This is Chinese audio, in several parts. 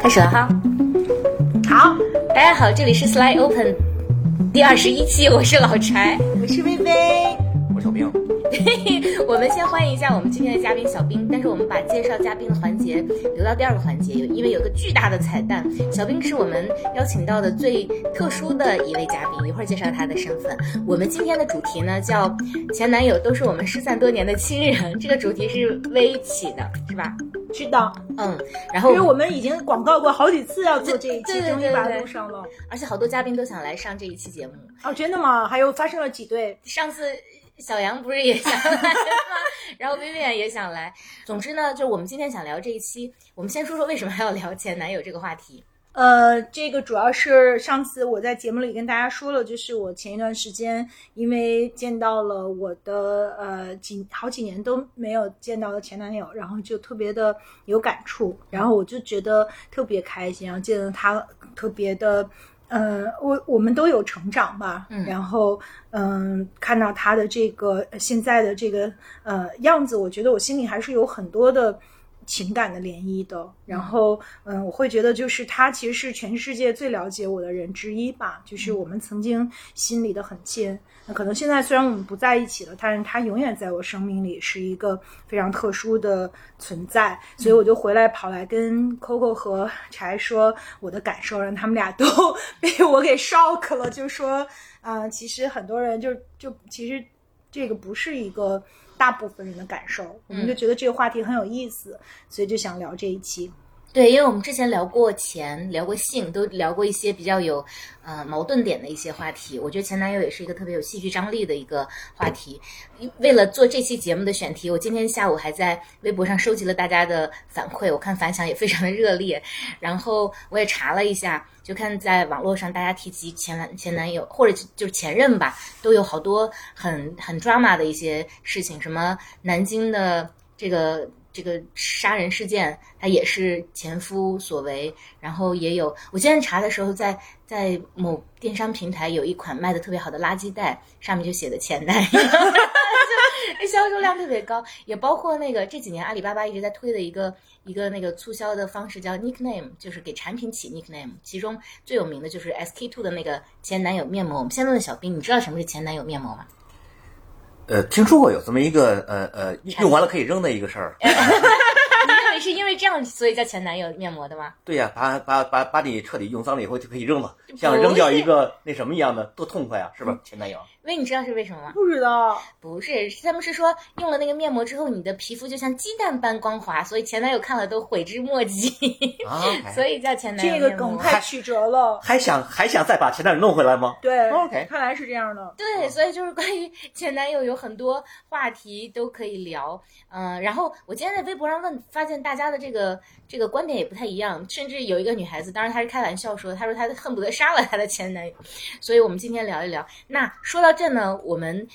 开始了哈，好，大家好，这里是 Slide Open 第二十一期，我是老柴，我是薇薇，我是小兵。我们先欢迎一下我们今天的嘉宾小兵，但是我们把介绍嘉宾的环节留到第二个环节，因为有个巨大的彩蛋，小兵是我们邀请到的最特殊的一位嘉宾，一会儿介绍他的身份。我们今天的主题呢叫前男友都是我们失散多年的亲人，这个主题是微起的，是吧？是的，嗯，然后因为我们已经广告过好几次要做这一期，终于把它录上了。而且好多嘉宾都想来上这一期节目，哦，真的吗？还有发生了几对？上次小杨不是也想来吗？然后薇薇安也想来。总之呢，就我们今天想聊这一期，我们先说说为什么还要聊前男友这个话题。呃，这个主要是上次我在节目里跟大家说了，就是我前一段时间因为见到了我的呃几好几年都没有见到的前男友，然后就特别的有感触，然后我就觉得特别开心，然后见到他特别的。呃，我我们都有成长吧，嗯然后嗯、看到他的这个呃现在的这个呃样子，我觉得我心里还是有很多的情感的涟漪的。然后嗯，我会觉得就是他其实是全世界最了解我的人之一吧，就是我们曾经心里的很近。那可能现在虽然我们不在一起了，但是他永远在我生命里是一个非常特殊的存在，所以我就回来跑来跟 Coco 和柴说我的感受，让他们俩都 被我给 shock 了，就说啊、其实很多人就就其实这个不是一个大部分人的感受，我们就觉得这个话题很有意思，所以就想聊这一期。对，因为我们之前聊过钱，聊过性，都聊过一些比较有呃矛盾点的一些话题。我觉得前男友也是一个特别有戏剧张力的一个话题。为了做这期节目的选题，我今天下午还在微博上收集了大家的反馈，我看反响也非常的热烈。然后我也查了一下，就看在网络上大家提及前男前男友或者就是前任吧，都有好多很很 drama 的一些事情，什么南京的这个。这个杀人事件，它也是前夫所为，然后也有，我今天查的时候在，在某电商平台有一款卖的特别好的垃圾袋，上面就写的前男友，就销售量特别高，也包括那个这几年阿里巴巴一直在推的一个一个那个促销的方式叫 nickname，就是给产品起 nickname，其中最有名的就是 SK two 的那个前男友面膜。我们先问问小兵，你知道什么是前男友面膜吗？呃，听说过有这么一个呃呃，用完了可以扔的一个事儿。你认为是因为这样所以叫前男友面膜的吗？对呀、把把把把你彻底用脏了以后就可以扔了，像扔掉一个那什么一样的，多痛快啊，是吧？前男友。喂，你知道是为什么吗？不知道，不是，他们是说用了那个面膜之后，你的皮肤就像鸡蛋般光滑，所以前男友看了都悔之莫及，啊 所以叫前男友这个梗太曲折了。还想还想再把前男友弄回来吗？对 OK 看来是这样的。对，所以就是关于前男友有很多话题都可以聊，嗯、然后我今天在微博上问，发现大家的这个这个观点也不太一样，甚至有一个女孩子，当然她是开玩笑说，她说她恨不得杀了她的前男友，所以我们今天聊一聊。那说到这呢，我们。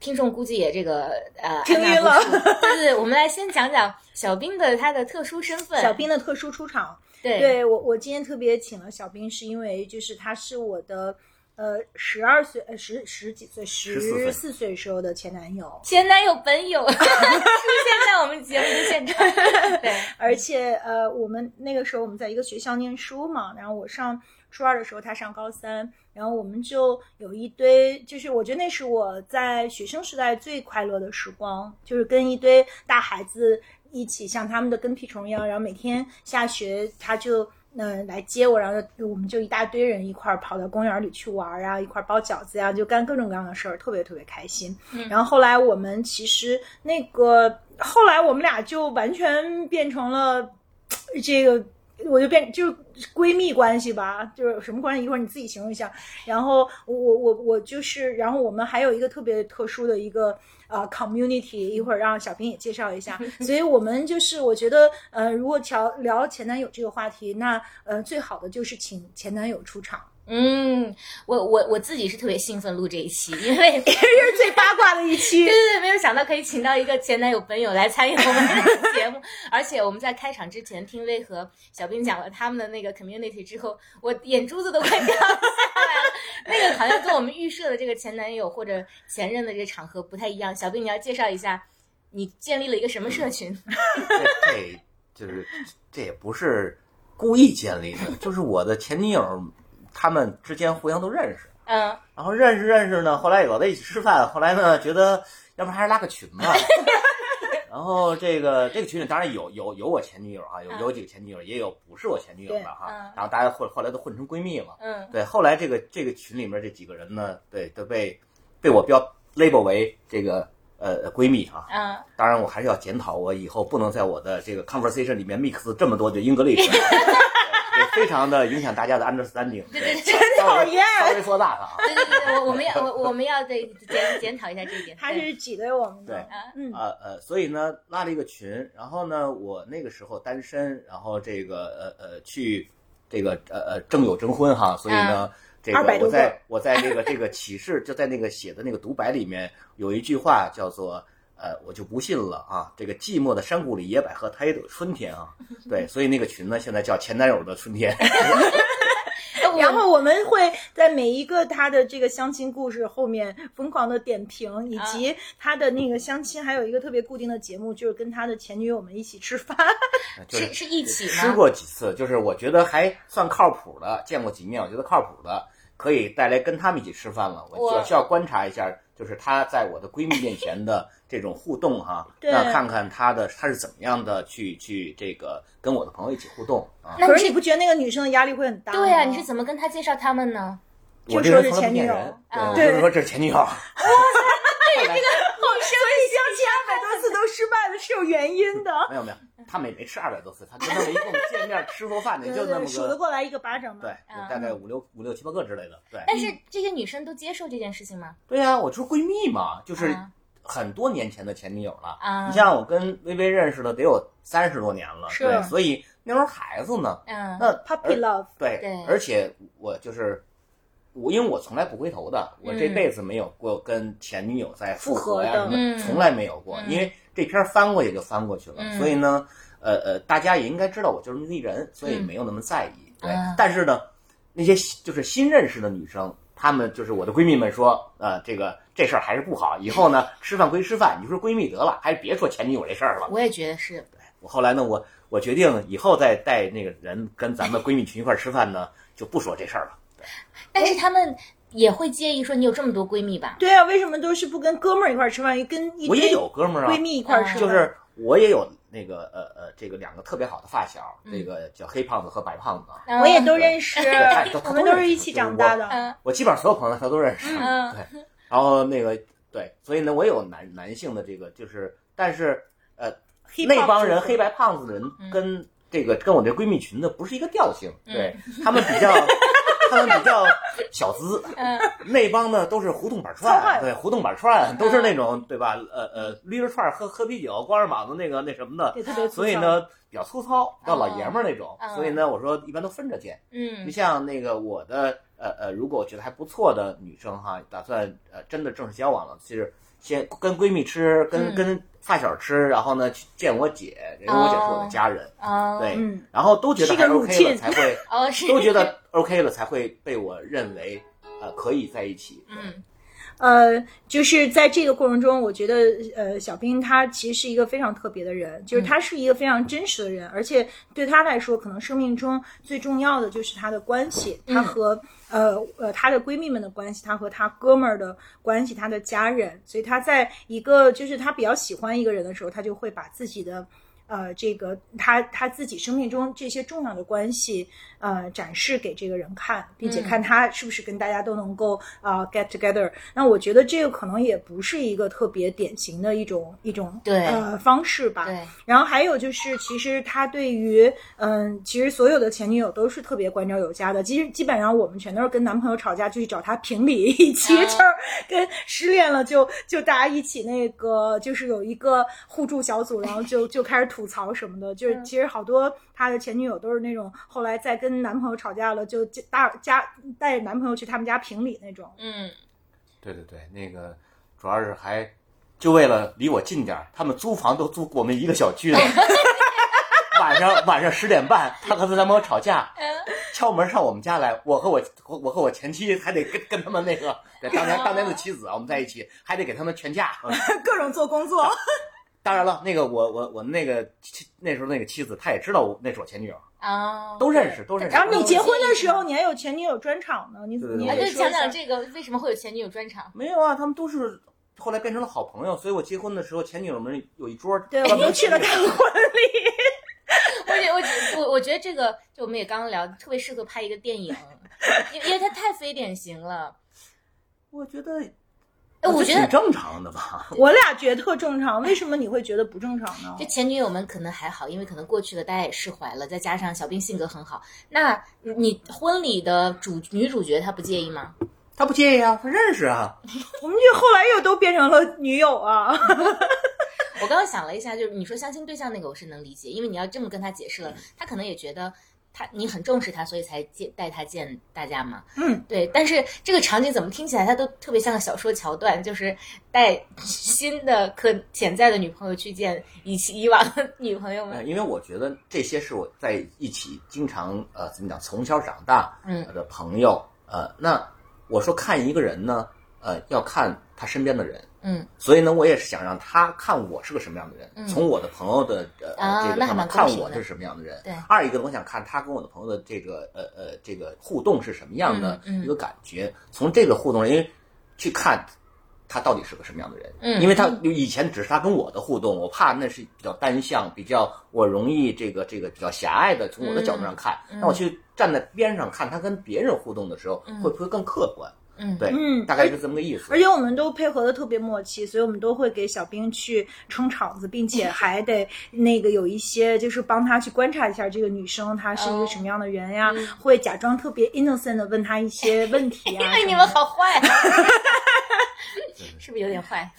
听众估计也这个呃听晕了。对，我们来先讲讲小兵的他的特殊身份。小兵的特殊出场，对。对我我今天特别请了小兵，是因为就是他是我的呃十二岁呃十十几岁十四岁时候的前男友，前男友本友。出现在我们节目的现场，对，而且呃我们那个时候我们在一个学校念书嘛，然后我上初二的时候他上高三，然后我们就有一堆，就是我觉得那是我在学生时代最快乐的时光，就是跟一堆大孩子一起像他们的跟屁虫一样，然后每天下学他就。嗯，来接我，然后我们就一大堆人一块儿跑到公园里去玩啊，一块儿包饺子呀、就干各种各样的事儿，特别特别开心。然后后来我们其实那个，后来我们俩就完全变成了这个我就变就是闺蜜关系吧，就是什么关系？一会儿你自己形容一下。然后我我我我就是，然后我们还有一个特别特殊的一个呃 community，一会儿让小平也介绍一下。所以我们就是我觉得呃，如果聊聊前男友这个话题，那呃最好的就是请前男友出场，嗯，我我我自己是特别兴奋录这一期，因为 这是最八卦的一期 对。对对，没有想到可以请到一个前男友本友来参与我们的节目，而且我们在开场之前听薇和小兵讲了他们的那个 community 之后，我眼珠子都快掉下来了。那个好像跟我们预设的这个前男友或者前任的这个场合不太一样。小兵，你要介绍一下，你建立了一个什么社群？这这就是这也不是故意建立的，就是我的前女友，他们之间互相都认识，嗯，然后认识认识呢，后来有的一起吃饭，后来呢觉得要不然还是拉个群吧。然后这个这个群里当然有有有我前女友啊，有有几个前女友，也有不是我前女友的哈嗯。然后大家后后来都混成闺蜜了。嗯对，后来这个这个群里面这几个人呢，对都被被我标 label 为这个呃闺蜜啊。嗯，当然，我还是要检讨，我以后不能在我的这个 conversation 里面 mix 这么多的 English，非常的影响大家的 understanding。对对对真讨厌稍微说大了啊。对对对，我我们要我我们要对检检讨一下这一点。他是挤兑我们的。对啊嗯，呃呃，所以呢，拉了一个群，然后呢，我那个时候单身，然后这个呃呃去这个呃呃正有征婚哈，所以呢，这个200多个我在我在那个这个启示就在那个写的那个独白里面有一句话叫做。呃，我就不信了啊！这个寂寞的山谷里，野百合它也有春天啊。对，所以那个群呢，现在叫前男友的春天。然后我们会在每一个他的这个相亲故事后面疯狂的点评，以及他的那个相亲还有一个特别固定的节目，就是跟他的前女友们一起吃饭。就是是一起吗？吃过几次，就是我觉得还算靠谱的，见过几面，我觉得靠谱的，可以带来跟他们一起吃饭了。我我我需要观察一下，就是她在我的闺蜜面前的 这种互动哈，对那看看她的她是怎么样的去去这个跟我的朋友一起互动啊。可是你不觉得那个女生的压力会很大？对呀、你是怎么跟她介绍他们呢？我这就说是前女友对，我就是说这是前女友。后来所以相亲二百多次都失败了是有原因的。没有没有，他们也没吃二百多次，他跟他们一共见面吃过饭的也就那么数得，过来一个巴掌吗？对，就大概五六五六七八个之类的，对。但是这些女生都接受这件事情吗？对呀、我就是闺蜜嘛，就是啊很多年前的前女友了。啊你像我跟薇薇认识了得有三十多年了，是。对，所以那时候孩子呢，嗯，那 Puppy love，对，对。而且我就是我，因为我从来不回头的，我这嗯。辈子没有过跟前女友在复合呀什么嗯，从来没有过，嗯。因为这篇翻过也就翻过去了，嗯所以呢，呃呃，大家也应该知道我就是那么一人，所以嗯没有那么在意。对啊，但是呢，那些就是新认识的女生。她们就是我的闺蜜们说，呃，这个这事儿还是不好。以后呢，吃饭归吃饭，你说闺蜜得了，还是别说前女友这事儿了。我也觉得是。我后来呢，我我决定以后再带那个人跟咱们闺蜜群一块儿吃饭呢，就不说这事儿了。但是他们也会介意说你有这么多闺蜜吧？对啊，为什么都是不跟哥们儿一块儿吃饭，跟一我也有哥们儿啊，闺蜜一块儿吃饭？就是我也有那个呃呃，这个两个特别好的发小，嗯这个叫黑胖子和白胖子我也都认识对他都，我们都是一起长大的。嗯我基本上所有朋友他都认识。嗯对，然后那个对，所以呢，我也有男男性的这个，就是但是呃那帮人黑白胖子的人嗯跟这个跟我这闺蜜群的不是一个调性，嗯对他们比较。他们比较小资，嗯。那帮呢都是胡同板串，对，胡同板串都是那种对吧？呃呃，捋着串儿喝喝啤酒，光着膀子那个那什么的，所以，呢比较粗糙，比较老爷们儿那种。嗯所以呢，我说一般都分着见。嗯。就像那个我的呃呃，如果我觉得还不错的女生哈，打算呃真的正式交往了，其实先跟闺蜜吃，跟、嗯。跟发小吃，然后呢去见我姐，因为我姐是我的家人，哦。对，嗯。然后都觉得 OK 了才会，哦都觉得 OK 了才会被我认为呃可以在一起。嗯。呃，就是在这个过程中，我觉得呃，小兵他其实是一个非常特别的人，就是他是一个非常真实的人，而且对他来说，可能生命中最重要的就是他的关系，他和呃呃她的闺蜜们的关系，她和她哥们儿的关系，她的家人，所以她在一个就是她比较喜欢一个人的时候，她就会把自己的。呃，这个他他自己生命中这些重要的关系，呃，展示给这个人看，并且嗯看他是不是跟大家都能够啊、呃 get together。那我觉得这个可能也不是一个特别典型的一种一种对呃方式吧。对，然后还有就是，其实他对于嗯，其实所有的前女友都是特别关照有加的。其实基本上我们全都是跟男朋友吵架就去找他评理，以及啊就是跟失恋了就就大家一起那个就是有一个互助小组，然后就就开始吐槽什么的。就是其实好多他的前女友都是那种后来再跟男朋友吵架了，就大家带着男朋友去他们家评理那种。嗯对对对，那个主要是还就为了离我近点儿，他们租房都租我们一个小区的。晚上晚上十点半，他和他男朋友吵架，敲门上我们家来，我和我我我和我前妻还得跟跟他们那个对当年当年的妻子啊，我们在一起还得给他们劝架。嗯各种做工作，当然了，那个我我我那个妻那时候那个妻子，她也知道我那是我前女友，啊，都认识，都认识。然后你结婚的时候，你还有前女友专场呢，你你也得，讲讲这个为什么会有前女友专场？没有啊？他们都是后来变成了好朋友，所以我结婚的时候，前女友们有一桌，对，我们去了他的婚礼。我觉我我我觉得这个，就我们也刚刚聊，特别适合拍一个电影，因因为它太非典型了。我觉得，哎，我觉得挺正常的吧。我俩觉得特正常，为什么你会觉得不正常呢这？前女友们可能还好，因为可能过去了，大家也释怀了，再加上小兵性格很好，那你婚礼的主女主角她不介意吗？她不介意啊，她认识啊。我们就后来又都变成了女友啊。我刚刚想了一下，就是你说相亲对象那个，我是能理解，因为你要这么跟他解释了，他可能也觉得他你很重视他，所以才见带他见大家嘛。嗯，对。但是这个场景怎么听起来，他都特别像个小说桥段，就是带新的可潜在的女朋友去见以以往的女朋友呃，们。因为我觉得这些是我在一起经常呃怎么讲，从小长大嗯的朋友，呃，那我说看一个人呢，呃，要看他身边的人。嗯。所以呢，我也是想让他看我是个什么样的人，嗯。从我的朋友的呃、啊这个上面看我是什么样的人。对。二一个我想看他跟我的朋友的这个呃呃这个互动是什么样的一个感觉，从这个互动，因为去看他到底是个什么样的人。嗯。因为他以前只是他跟我的互动，我怕那是比较单向，比较我容易这个这个比较狭隘的从我的角度上看，嗯。那我去站在边上看他跟别人互动的时候，嗯。会不会更客观？嗯对，嗯大概是这么个意思。而且我们都配合的特别默契，所以我们都会给小兵去撑场子，并且还得 那个有一些就是帮他去观察一下这个女生她是一个什么样的人呀，嗯会假装特别 innocent 的问她一些问题啊。因为你们好坏、啊，是不是有点坏？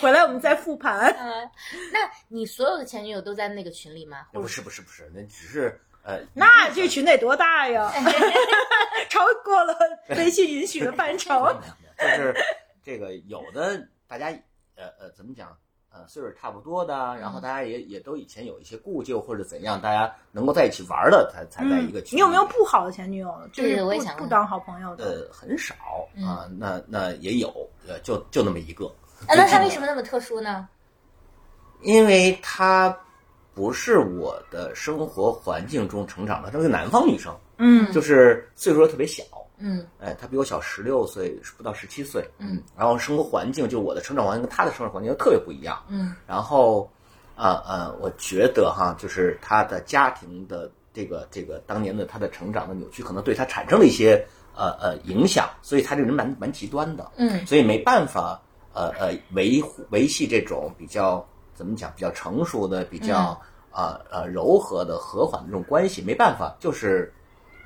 回来我们再复盘。嗯，那你所有的前女友都在那个群里吗？不是不是不是，那只是呃，那这群得多大呀？超过了 微信允许的范畴。就是这个有的大家呃呃怎么讲呃岁数差不多的，然后大家也也都以前有一些故旧或者怎样，大家能够在一起玩的才才在一个群。嗯你有没有不好的前女友？就是对我也想问不不当好朋友的。呃很少嗯啊？那那也有，呃就就那么一个。啊，那他为什么那么特殊呢？因为她不是我的生活环境中成长的，她是个南方女生，嗯。就是岁数特别小。嗯。哎，她比我小十六岁，不到十七岁，嗯，然后生活环境就我的成长环境跟她的生活环境又特别不一样，嗯。然后，呃呃，我觉得哈，就是她的家庭的这个这个当年的她的成长的扭曲，可能对她产生了一些呃呃影响，所以她这个人蛮蛮极端的，嗯。所以没办法呃呃维护维系这种比较怎么讲比较成熟的比较呃呃柔和的和缓的这种关系，没办法，就是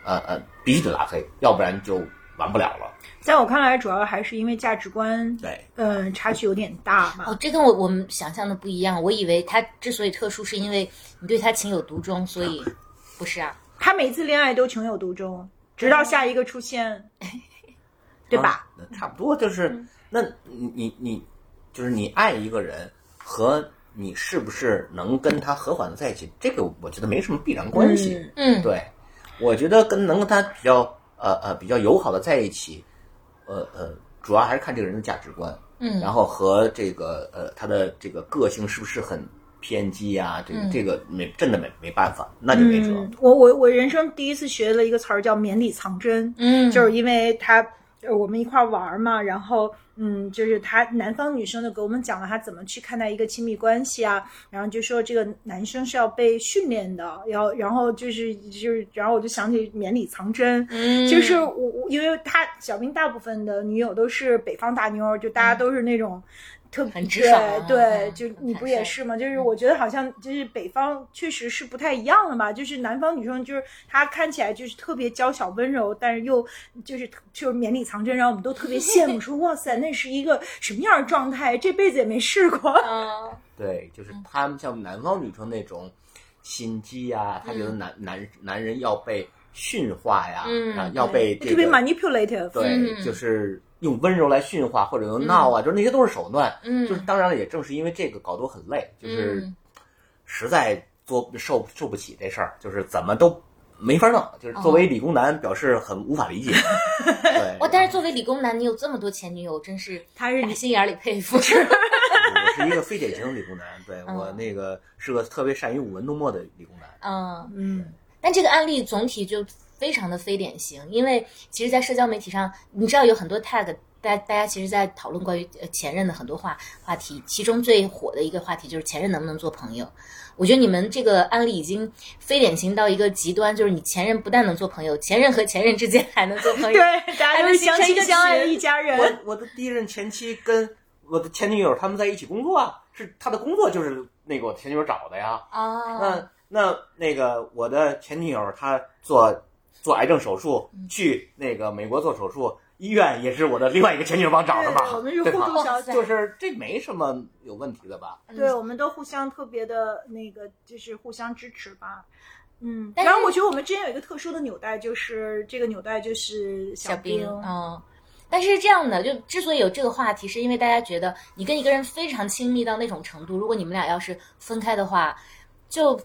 呃呃必须得拉黑，要不然就完不了了。在我看来，主要还是因为价值观，对，嗯，差距有点大吧。哦，这跟我我们想象的不一样。我以为他之所以特殊，是因为你对他情有独钟，所以不是啊。他每次恋爱都情有独钟，直到下一个出现，对吧？差不多就是，那你你你就是你爱一个人和你是不是能跟他和缓的在一起，这个我觉得没什么必然关系。嗯嗯，对，我觉得跟能跟他比较呃呃比较友好的在一起，呃呃，主要还是看这个人的价值观，嗯然后和这个呃他的这个个性是不是很偏激呀、这个、嗯这个没真的没没办法，那就没辙。嗯，我我我人生第一次学了一个词儿叫绵里藏针，嗯，就是因为他呃我们一块儿玩儿嘛，然后嗯，就是他南方女生就给我们讲了他怎么去看待一个亲密关系啊，然后就说这个男生是要被训练的，要然后就是就是，然后我就想起绵里藏针，嗯，就是我我因为他小兵大部分的女友都是北方大妞儿，就大家都是那种。特很直爽啊对就你不也是吗？就是我觉得好像就是北方确实是不太一样的嘛，就是南方女生就是她看起来就是特别娇小温柔，但是又就是就是绵里藏针，然后我们都特别羡慕，说哇塞，那是一个什么样的状态？这辈子也没试过。嗯 对，就是他们像南方女生那种心机呀、她觉得男、男男人要被驯化呀，嗯啊要被这特别个 manipulative，对，嗯就是用温柔来驯化或者用闹啊，就是那些都是手段。嗯就是当然了，也正是因为这个搞得我很累，就是嗯实在做受受不起这事儿，就是怎么都没法弄。就是作哦为理工男，表示很无法理解。对，哇，但是作为理工男，你有这么多前女友，真是他是打心眼里佩服。我是一个非典型的理工男，对嗯我那个是个特别善于舞文弄墨的理工男。嗯，嗯，但这个案例总体就非常的非典型，因为其实，在社交媒体上，你知道有很多 tag，大大家其实，在讨论关于呃前任的很多话话题，其中最火的一个话题就是前任能不能做朋友。我觉得你们这个案例已经非典型到一个极端，就是你前任不但能做朋友，前任和前任之间还能做朋友。对，大家都是相亲相爱的一家人。我我的第一任前妻跟我的前女友他们在一起工作啊，是他的工作就是那个我前女友找的呀。啊，那那那个我的前女友她做做癌症手术，去那个美国做手术，医院也是我的另外一个前女友帮找的嘛，对我们是对吧互助小姐就是这没什么有问题的吧？对，我们都互相特别的那个，就是互相支持吧。嗯，但是然后我觉得我们之间有一个特殊的纽带，就是这个纽带就是小兵。嗯。但是是这样的，就之所以有这个话题，是因为大家觉得你跟一个人非常亲密到那种程度，如果你们俩要是分开的话，就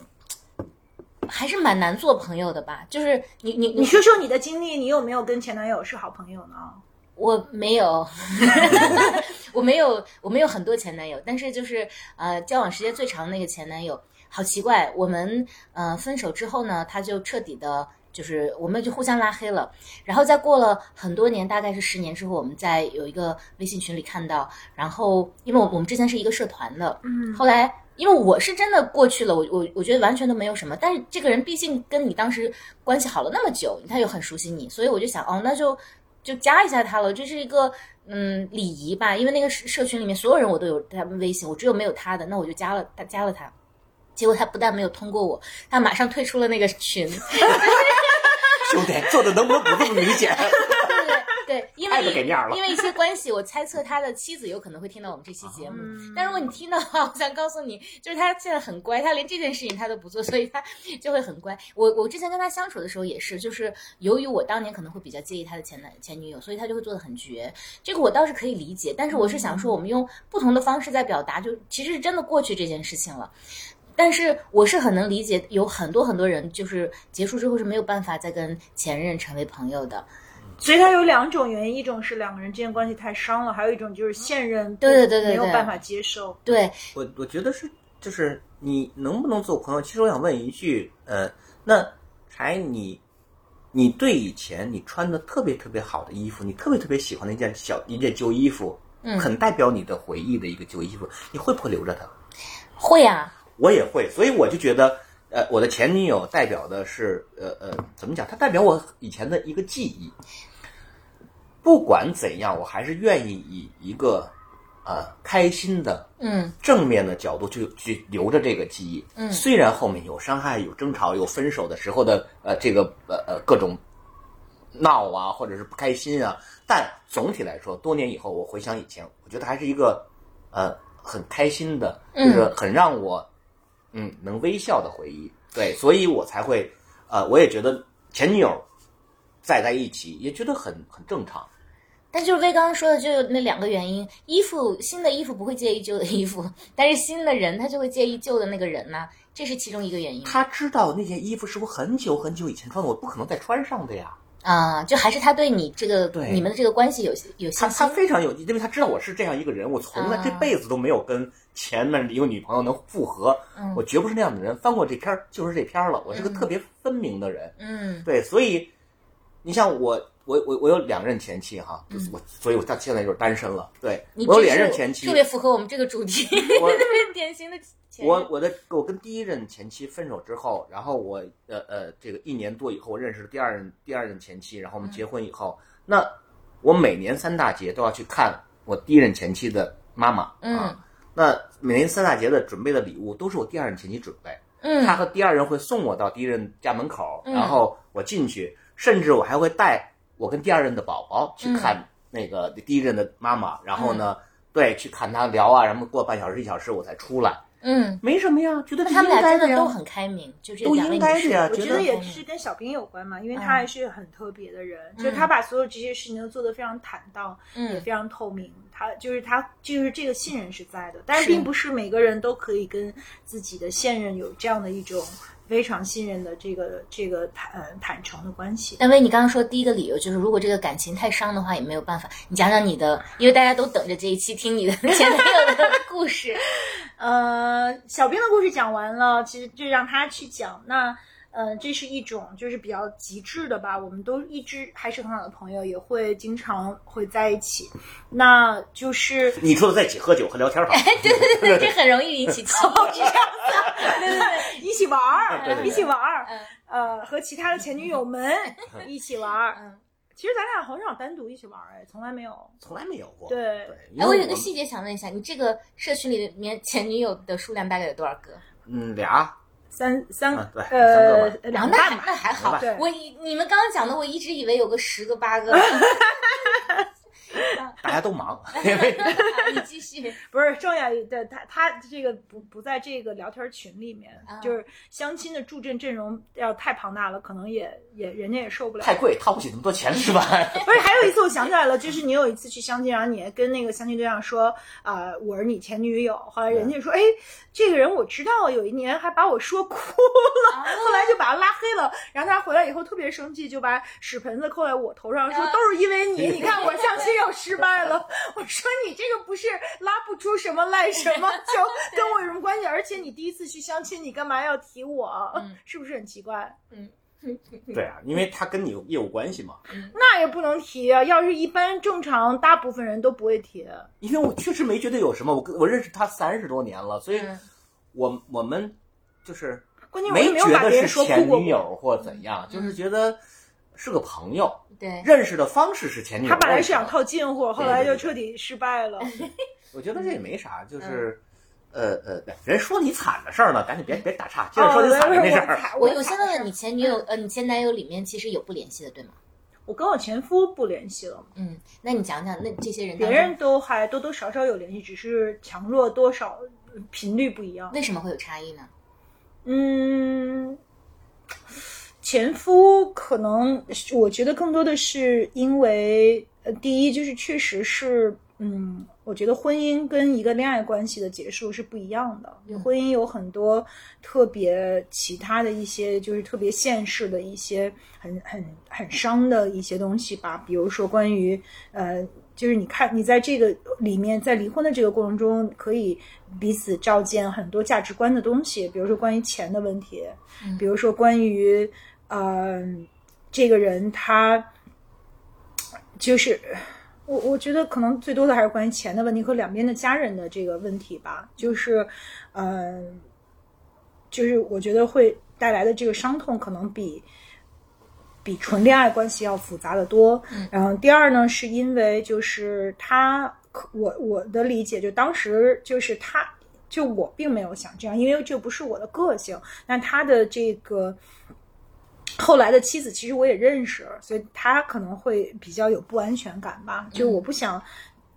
还是蛮难做朋友的吧。就是你你你说说你的经历，你有没有跟前男友是好朋友呢？我没有，我没有，我没有很多前男友，但是就是呃，交往时间最长的那个前男友，好奇怪。我们呃分手之后呢，他就彻底的，就是我们就互相拉黑了。然后再过了很多年，大概是十年之后，我们在有一个微信群里看到，然后因为我我们之前是一个社团的，嗯后来。因为我是真的过去了，我我我觉得完全都没有什么。但是这个人毕竟跟你当时关系好了那么久，他又很熟悉你，所以我就想，哦，那就就加一下他了，这是一个嗯礼仪吧。因为那个社社群里面所有人我都有他们微信，我只有没有他的，那我就加了他加了他。结果他不但没有通过我，他马上退出了那个群。兄弟，做的能不能不这么明显？对对，因为给面了因为一些关系，我猜测他的妻子有可能会听到我们这期节目。但如果你听到的话，我想告诉你，就是他现在很乖，他连这件事情他都不做，所以他就会很乖。我我之前跟他相处的时候也是，就是由于我当年可能会比较介意他的前男前女友，所以他就会做的很绝。这个我倒是可以理解，但是我是想说，我们用不同的方式在表达，就其实是真的过去这件事情了。但是我是很能理解，有很多很多人就是结束之后是没有办法再跟前任成为朋友的。所以它有两种原因，一种是两个人之间关系太伤了，还有一种就是现任对对对没有办法接受。对，我我觉得是，就是你能不能做朋友？其实我想问一句，呃，那柴你，你对以前你穿的特别特别好的衣服，你特别特别喜欢的一件小一件旧衣服，嗯很代表你的回忆的一个旧衣服，你会不会留着它？会啊，我也会，所以我就觉得，呃，我的前女友代表的是，呃呃，怎么讲？她代表我以前的一个记忆。不管怎样，我还是愿意以一个，呃，开心的、嗯正面的角度去去留着这个记忆。嗯虽然后面有伤害、有争吵、有分手的时候的，呃，这个呃呃各种闹啊，或者是不开心啊，但总体来说，多年以后我回想以前，我觉得还是一个，呃，很开心的，就是很让我，嗯，能微笑的回忆。对，所以我才会，呃，我也觉得前女友再在一起也觉得很很正常。但就是威刚刚说的，就那两个原因：衣服新的衣服不会介意旧的衣服，但是新的人他就会介意旧的那个人呐、这是其中一个原因他知道那件衣服是我很久很久以前穿的，我不可能再穿上的呀。啊、就还是他对你这个对你们的这个关系有有他信心他。非常有，因为他知道我是这样一个人，我从来啊这辈子都没有跟前面一个女朋友能复合，嗯我绝不是那样的人。翻过这篇儿就是这篇儿了，我是个特别分明的人。嗯对，所以你像我，我我我有两任前妻哈，就是我，所以我到现在就是单身了。对我有两任前妻特，别符合我们这个主题，我 典型的前我我的我跟第一任前妻分手之后，然后我呃呃这个一年多以后我认识了第二任第二任前妻，然后我们结婚以后，那我每年三大节都要去看我第一任前妻的妈妈嗯啊。那每年三大节的准备的礼物都是我第二任前妻准备，嗯他和第二任会送我到第一任家门口，嗯然后我进去，甚至我还会带我跟第二任的宝宝去看那个第一任的妈妈，然后呢，对，去看他聊啊，然后过半小时一小时我才出来，嗯，没什么呀，觉得他们俩应该呀真的都很开明，就这都两位应该女士的呀我觉得也是跟小兵有关嘛，因为他嗯还是很特别的人，就是他把所有这些事情都做得非常坦荡，也嗯非常透明。他就是他就是这个信任是在的，但是是。并不是每个人都可以跟自己的现任有这样的一种非常信任的这个这个坦呃坦诚的关系。那薇，你刚刚说第一个理由就是，如果这个感情太伤的话，也没有办法。你讲讲你的，因为大家都等着这一期听你的 前男友的故事。呃，小兵的故事讲完了，其实就让他去讲。那呃，这是一种就是比较极致的吧。我们都一直还是很好的朋友，也会经常会在一起。那就是你说的在一起喝酒和聊天好，对对对，这很容易引起 气哦，是这样子，对对对，一起玩儿，一起玩儿嗯，呃，和其他的前女友们一起玩儿。嗯，其实咱俩很少单独一起玩儿，哎，从来没有。从来没有过。对对，哎，我有个细节想问一下，你这个社群里面前女友的数量大概有多少个？嗯俩三三呃两半吧，那还好，我以你们刚刚讲的，我一直以为有个十个八个。大家都忙，因为你继续。不是郑雅的他他这个不不在这个聊天群里面，啊就是相亲的助阵阵容要太庞大了，可能也也人家也受不了。太贵，掏不起那么多钱是吧？不是，还有一次我想起来了，就是你有一次去相亲，然后你还跟那个相亲对象说，啊、我是你前女友。后来人家说，哎，这个人我知道，有一年还把我说哭了，后来就把他拉黑了。然后他回来以后特别生气，就把屎盆子扣在我头上，说啊都是因为你，你看我相亲又失败了。我说你这个不是拉不出什么赖什么，就跟我有什么关系？而且你第一次去相亲，你干嘛要提我？嗯 是不是很奇怪？嗯对啊，因为他跟你有业务关系嘛。那也不能提啊！要是一般正常，大部分人都不会提。因为我确实没觉得有什么，我跟我认识他三十多年了，所以嗯我我们就是关键我也没有觉得把别人是前说哭过女友或怎样，就是觉得是个朋友，对，认识的方式是前女友。他本来是想套近乎，后来就彻底失败了。我觉得这也没啥，就是，嗯呃呃，人说你惨的事儿呢，赶紧别别打岔，接着说你惨的那事儿。儿我我先问问你前女友，呃，你前男友里面其实有不联系的，对吗？我跟我前夫不联系了，嗯，那你讲讲，那这些人别人都还多多少少有联系，只是强弱多少频率不一样。为什么会有差异呢？嗯，前夫可能我觉得更多的是因为，呃，第一就是确实是，嗯，我觉得婚姻跟一个恋爱关系的结束是不一样的。嗯婚姻有很多特别其他的一些，就是特别现实的一些很很很伤的一些东西吧，比如说关于呃。就是你看，你在这个里面，在离婚的这个过程中，可以彼此照见很多价值观的东西，比如说关于钱的问题，嗯比如说关于呃这个人他就是我我觉得可能最多的还是关于钱的问题和两边的家人的这个问题吧，就是嗯、呃就是我觉得会带来的这个伤痛可能比。比纯恋爱关系要复杂的多。然后第二呢，是因为就是他，可我我的理解就当时就是他，就我并没有想这样，因为这不是我的个性。那他的这个后来的妻子，其实我也认识，所以他可能会比较有不安全感吧。就我不想。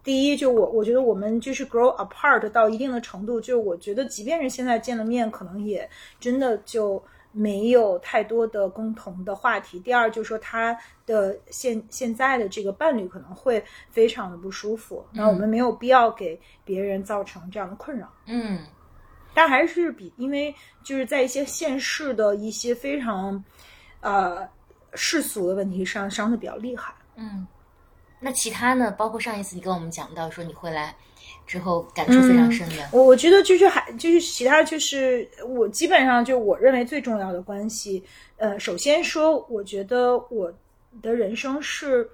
第一，就我我觉得我们就是 grow apart 到一定的程度，就我觉得即便是现在见了面，可能也真的就没有太多的共同的话题。第二，就是说他的现现在的这个伴侣可能会非常的不舒服，那我们没有必要给别人造成这样的困扰。嗯但还是比因为就是在一些现世的一些非常呃世俗的问题上伤的比较厉害。嗯，那其他呢？包括上一次你跟我们讲到说你会来之后感触非常深的，我我觉得就是还就是其他就是我基本上就我认为最重要的关系，呃，首先说，我觉得我的人生是，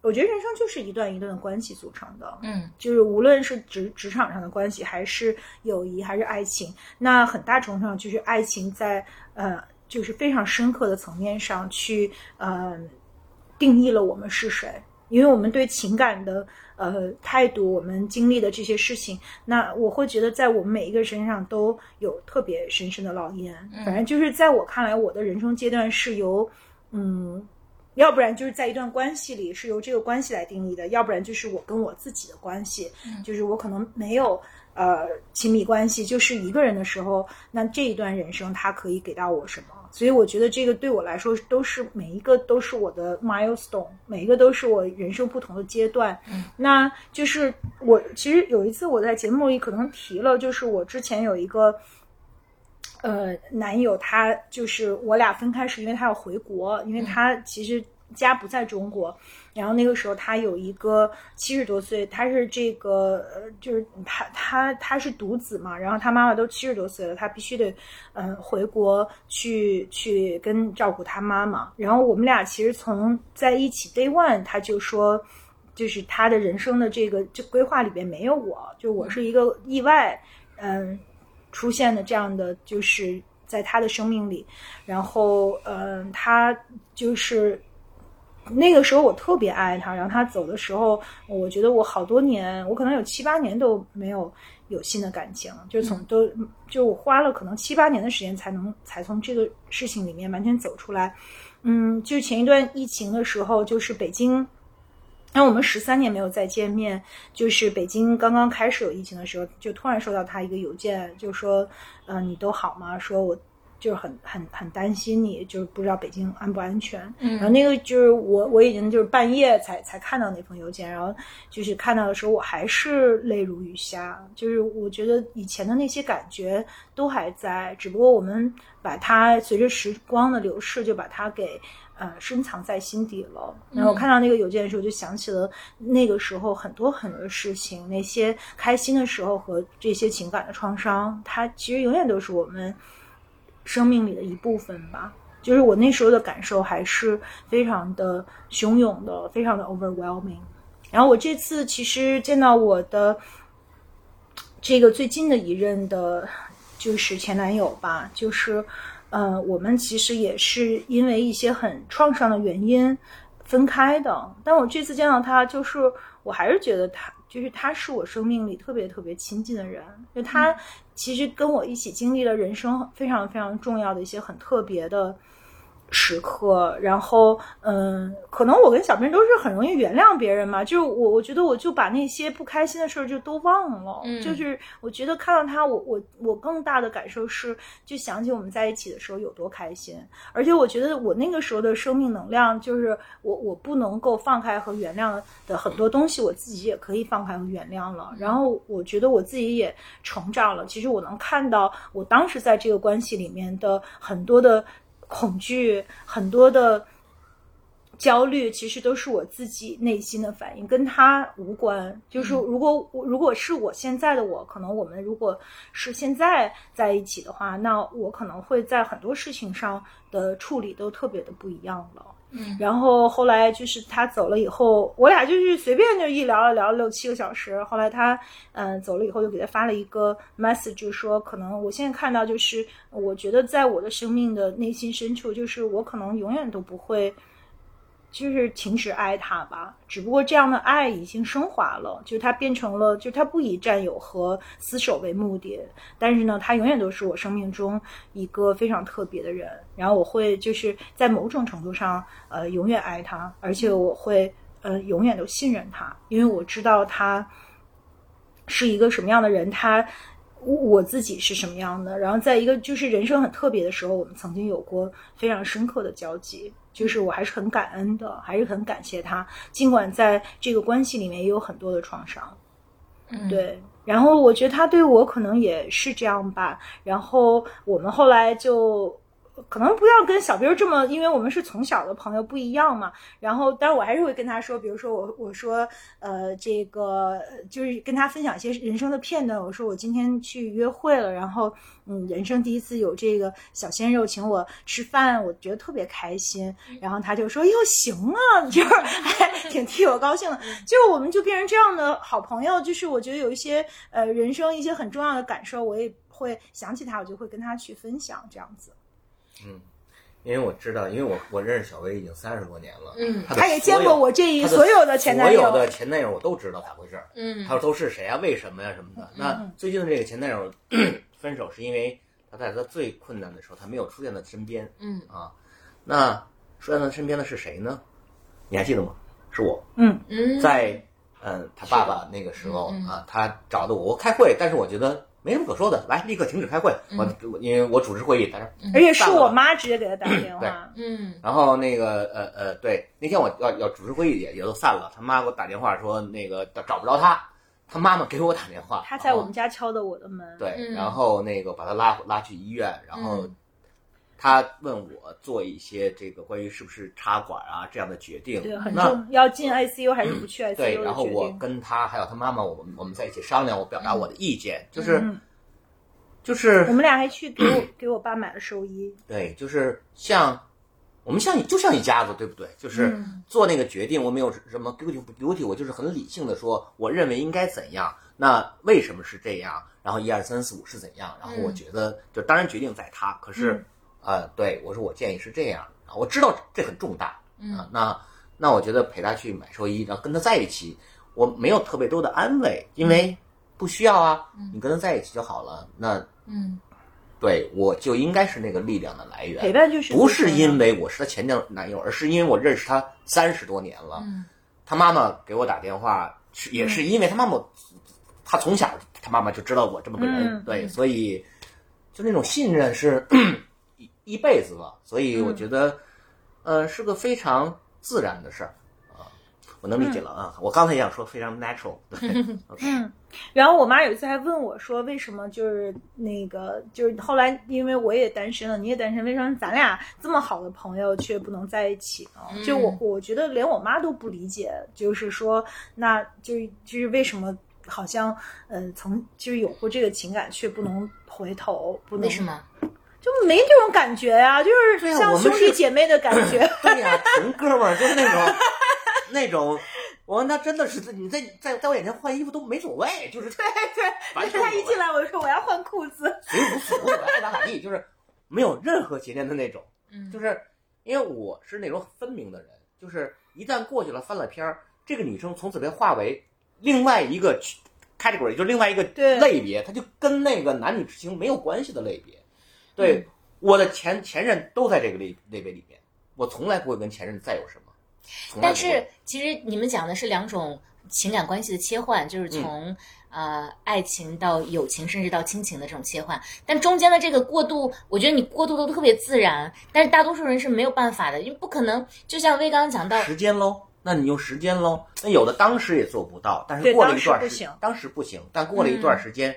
我觉得人生就是一段一段的关系组成的，嗯就是无论是职职场上的关系，还是友谊，还是爱情，那很大程度上就是爱情在呃，就是非常深刻的层面上去呃定义了我们是谁，因为我们对情感的呃态度，我们经历的这些事情，那我会觉得在我们每一个人身上都有特别深深的烙印。反正就是在我看来，我的人生阶段是由嗯。要不然就是在一段关系里是由这个关系来定义的，要不然就是我跟我自己的关系，就是我可能没有呃亲密关系，就是一个人的时候，那这一段人生它可以给到我什么？所以我觉得这个对我来说都是每一个都是我的 milestone，每一个都是我人生不同的阶段。嗯，那就是我其实有一次我在节目里可能提了，就是我之前有一个。呃，男友他就是我俩分开是因为他要回国，因为他其实家不在中国。然后那个时候他有一个七十多岁，他是这个呃，就是他他他是独子嘛，然后他妈妈都七十多岁了，他必须得嗯回国去去跟照顾他妈妈。然后我们俩其实从在一起 day one 他就说，就是他的人生的这个这规划里边没有我，就我是一个意外，嗯。出现的这样的就是在他的生命里，然后嗯，他就是那个时候我特别爱他，然后他走的时候，我觉得我好多年，我可能有七八年都没有有新的感情，就从都就我花了可能七八年的时间才能才从这个事情里面完全走出来，嗯，就前一段疫情的时候，就是北京。那我们十三年没有再见面，就是北京刚刚开始有疫情的时候，就突然收到他一个邮件，就说，嗯，你都好吗？说我就是很很很担心你，就是不知道北京安不安全。嗯，然后那个就是我我已经就是半夜才才看到那封邮件，然后就是看到的时候我还是泪如雨下，就是我觉得以前的那些感觉都还在，只不过我们把它随着时光的流逝就把它给。呃，深藏在心底了。然后我看到那个邮件的时候，就想起了那个时候很多很多事情，那些开心的时候和这些情感的创伤，它其实永远都是我们生命里的一部分吧。就是我那时候的感受还是非常的汹涌的，非常的 overwhelming。然后我这次其实见到我的这个最近的一任的，就是前男友吧，就是。呃，我们其实也是因为一些很创伤的原因分开的。但我这次见到他，就是我还是觉得他，就是他是我生命里特别特别亲近的人。就他其实跟我一起经历了人生非常非常重要的一些很特别的。时刻，然后，嗯，可能我跟小编都是很容易原谅别人嘛，就是我，我觉得我就把那些不开心的事儿就都忘了，就是我觉得看到他，我我我更大的感受是，就想起我们在一起的时候有多开心，而且我觉得我那个时候的生命能量，就是我我不能够放开和原谅的很多东西，我自己也可以放开和原谅了，然后我觉得我自己也成长了，其实我能看到我当时在这个关系里面的很多的。恐惧很多的焦虑，其实都是我自己内心的反应，跟他无关。就是如果我如果是我现在的我，可能我们如果是现在在一起的话，那我可能会在很多事情上的处理都特别的不一样了。嗯，然后后来就是他走了以后，我俩就是随便就一聊了聊了六七个小时。后来他嗯走了以后，又给他发了一个 message，就说可能我现在看到就是，我觉得在我的生命的内心深处，就是我可能永远都不会。就是停止爱他吧，只不过这样的爱已经升华了，就他变成了，就他不以占有和厮守为目的，但是呢，他永远都是我生命中一个非常特别的人。然后我会就是在某种程度上，呃，永远爱他，而且我会呃永远都信任他，因为我知道他是一个什么样的人，他我自己是什么样的。然后在一个就是人生很特别的时候，我们曾经有过非常深刻的交集。就是我还是很感恩的，还是很感谢他，尽管在这个关系里面也有很多的创伤，嗯，对。然后我觉得他对我可能也是这样吧。然后我们后来就。可能不要跟小兵这么，因为我们是从小的朋友不一样嘛。然后，但是我还是会跟他说，比如说我我说，呃，这个就是跟他分享一些人生的片段。我说我今天去约会了，然后嗯，人生第一次有这个小鲜肉请我吃饭，我觉得特别开心。然后他就说哟行啊，就是还 挺替我高兴的。就我们就变成这样的好朋友。就是我觉得有一些呃人生一些很重要的感受，我也会想起他，我就会跟他去分享这样子。嗯，因为我知道，因为我我认识小薇已经三十多年了，嗯，他也见过我这一所有的前男友，所有的前男友我都知道咋回事儿，嗯，他说都是谁啊，为什么呀什么的。那最近的这个前男友 分手是因为他在他最困难的时候，他没有出现在身边，嗯。啊，那出现在身边的是谁呢？你还记得吗？是我，嗯。嗯，在嗯他爸爸那个时候啊，他找的我，我开会，但是我觉得。没什么可说的，来，立刻停止开会。我因为我主持会议，在这而且是我妈直接给他打电话。嗯，然后那个呃呃，对，那天我要要主持会议也也都散了，他妈给我打电话说那个找不着他，他妈妈给我打电话，他在我们家敲的我的门。对，嗯然后那个把他拉拉去医院，然后嗯他问我做一些这个关于是不是插管啊这样的决定，对，很那重要进 ICU 还是不去 ICU 对，然后我。跟他还有他妈妈，我们我们在一起商量，我表达我的意见，就是嗯，就是我们俩还去给我 给我爸买了寿衣。对，就是像我们像就像一家子，对不对？就是嗯做那个决定，我没有什么 guilty 不 guilty，我就是很理性的说，我认为应该怎样，那为什么是这样？然后一二三四五是怎样？然后我嗯觉得，就当然决定在他，可是，呃，对我说我建议是这样，啊，我知道这很重大，啊嗯，那那我觉得陪他去买寿衣，然后跟他在一起，我没有特别多的安慰，因为不需要啊，你跟他在一起就好了。那嗯对我就应该是那个力量的来源，陪伴就是不是因为我是他前男友，而是因为我认识他三十多年了。嗯他妈妈给我打电话，是也是因为他妈妈，他从小他妈妈就知道我这么个人，嗯对，所以就那种信任是一一辈子了，所以我觉得，呃，是个非常自然的事儿啊，我能理解了啊。我刚才也想说非常 natural，嗯，然后我妈有一次还问我说，为什么就是那个就是后来因为我也单身了，你也单身，为什么咱俩这么好的朋友却不能在一起呢？就我我觉得连我妈都不理解，就是说那就是就是为什么好像呃曾就是有过这个情感却不能回头，不能为什么？就没这种感觉呀、就是像兄弟姐妹的感觉。对呀、纯哥们儿就是那种那种。我那真的是你在在在我眼前换衣服都没所谓，就是对对，完全无所谓他一进来我就说我要换裤子，谁无所谓，爱咋咋地，就是没有任何邪念的那种。嗯就是因为我是那种很分明的人，就是一旦过去了翻了篇儿，这个女生从此被划为另外一个区 category，就是另外一个类别，她就跟那个男女之情没有关系的类别。对，我的前前任都在这个类类别里面，我从来不会跟前任再有什么。但是其实你们讲的是两种情感关系的切换，就是嗯从、呃爱情到友情，甚至到亲情的这种切换。但中间的这个过渡，我觉得你过渡的特别自然，但是大多数人是没有办法的，因为不可能。就像魏刚刚讲到，时间喽，那你用时间喽。那有的当时也做不到，但是过了一段时当时不行当时不行，但过了一段时间，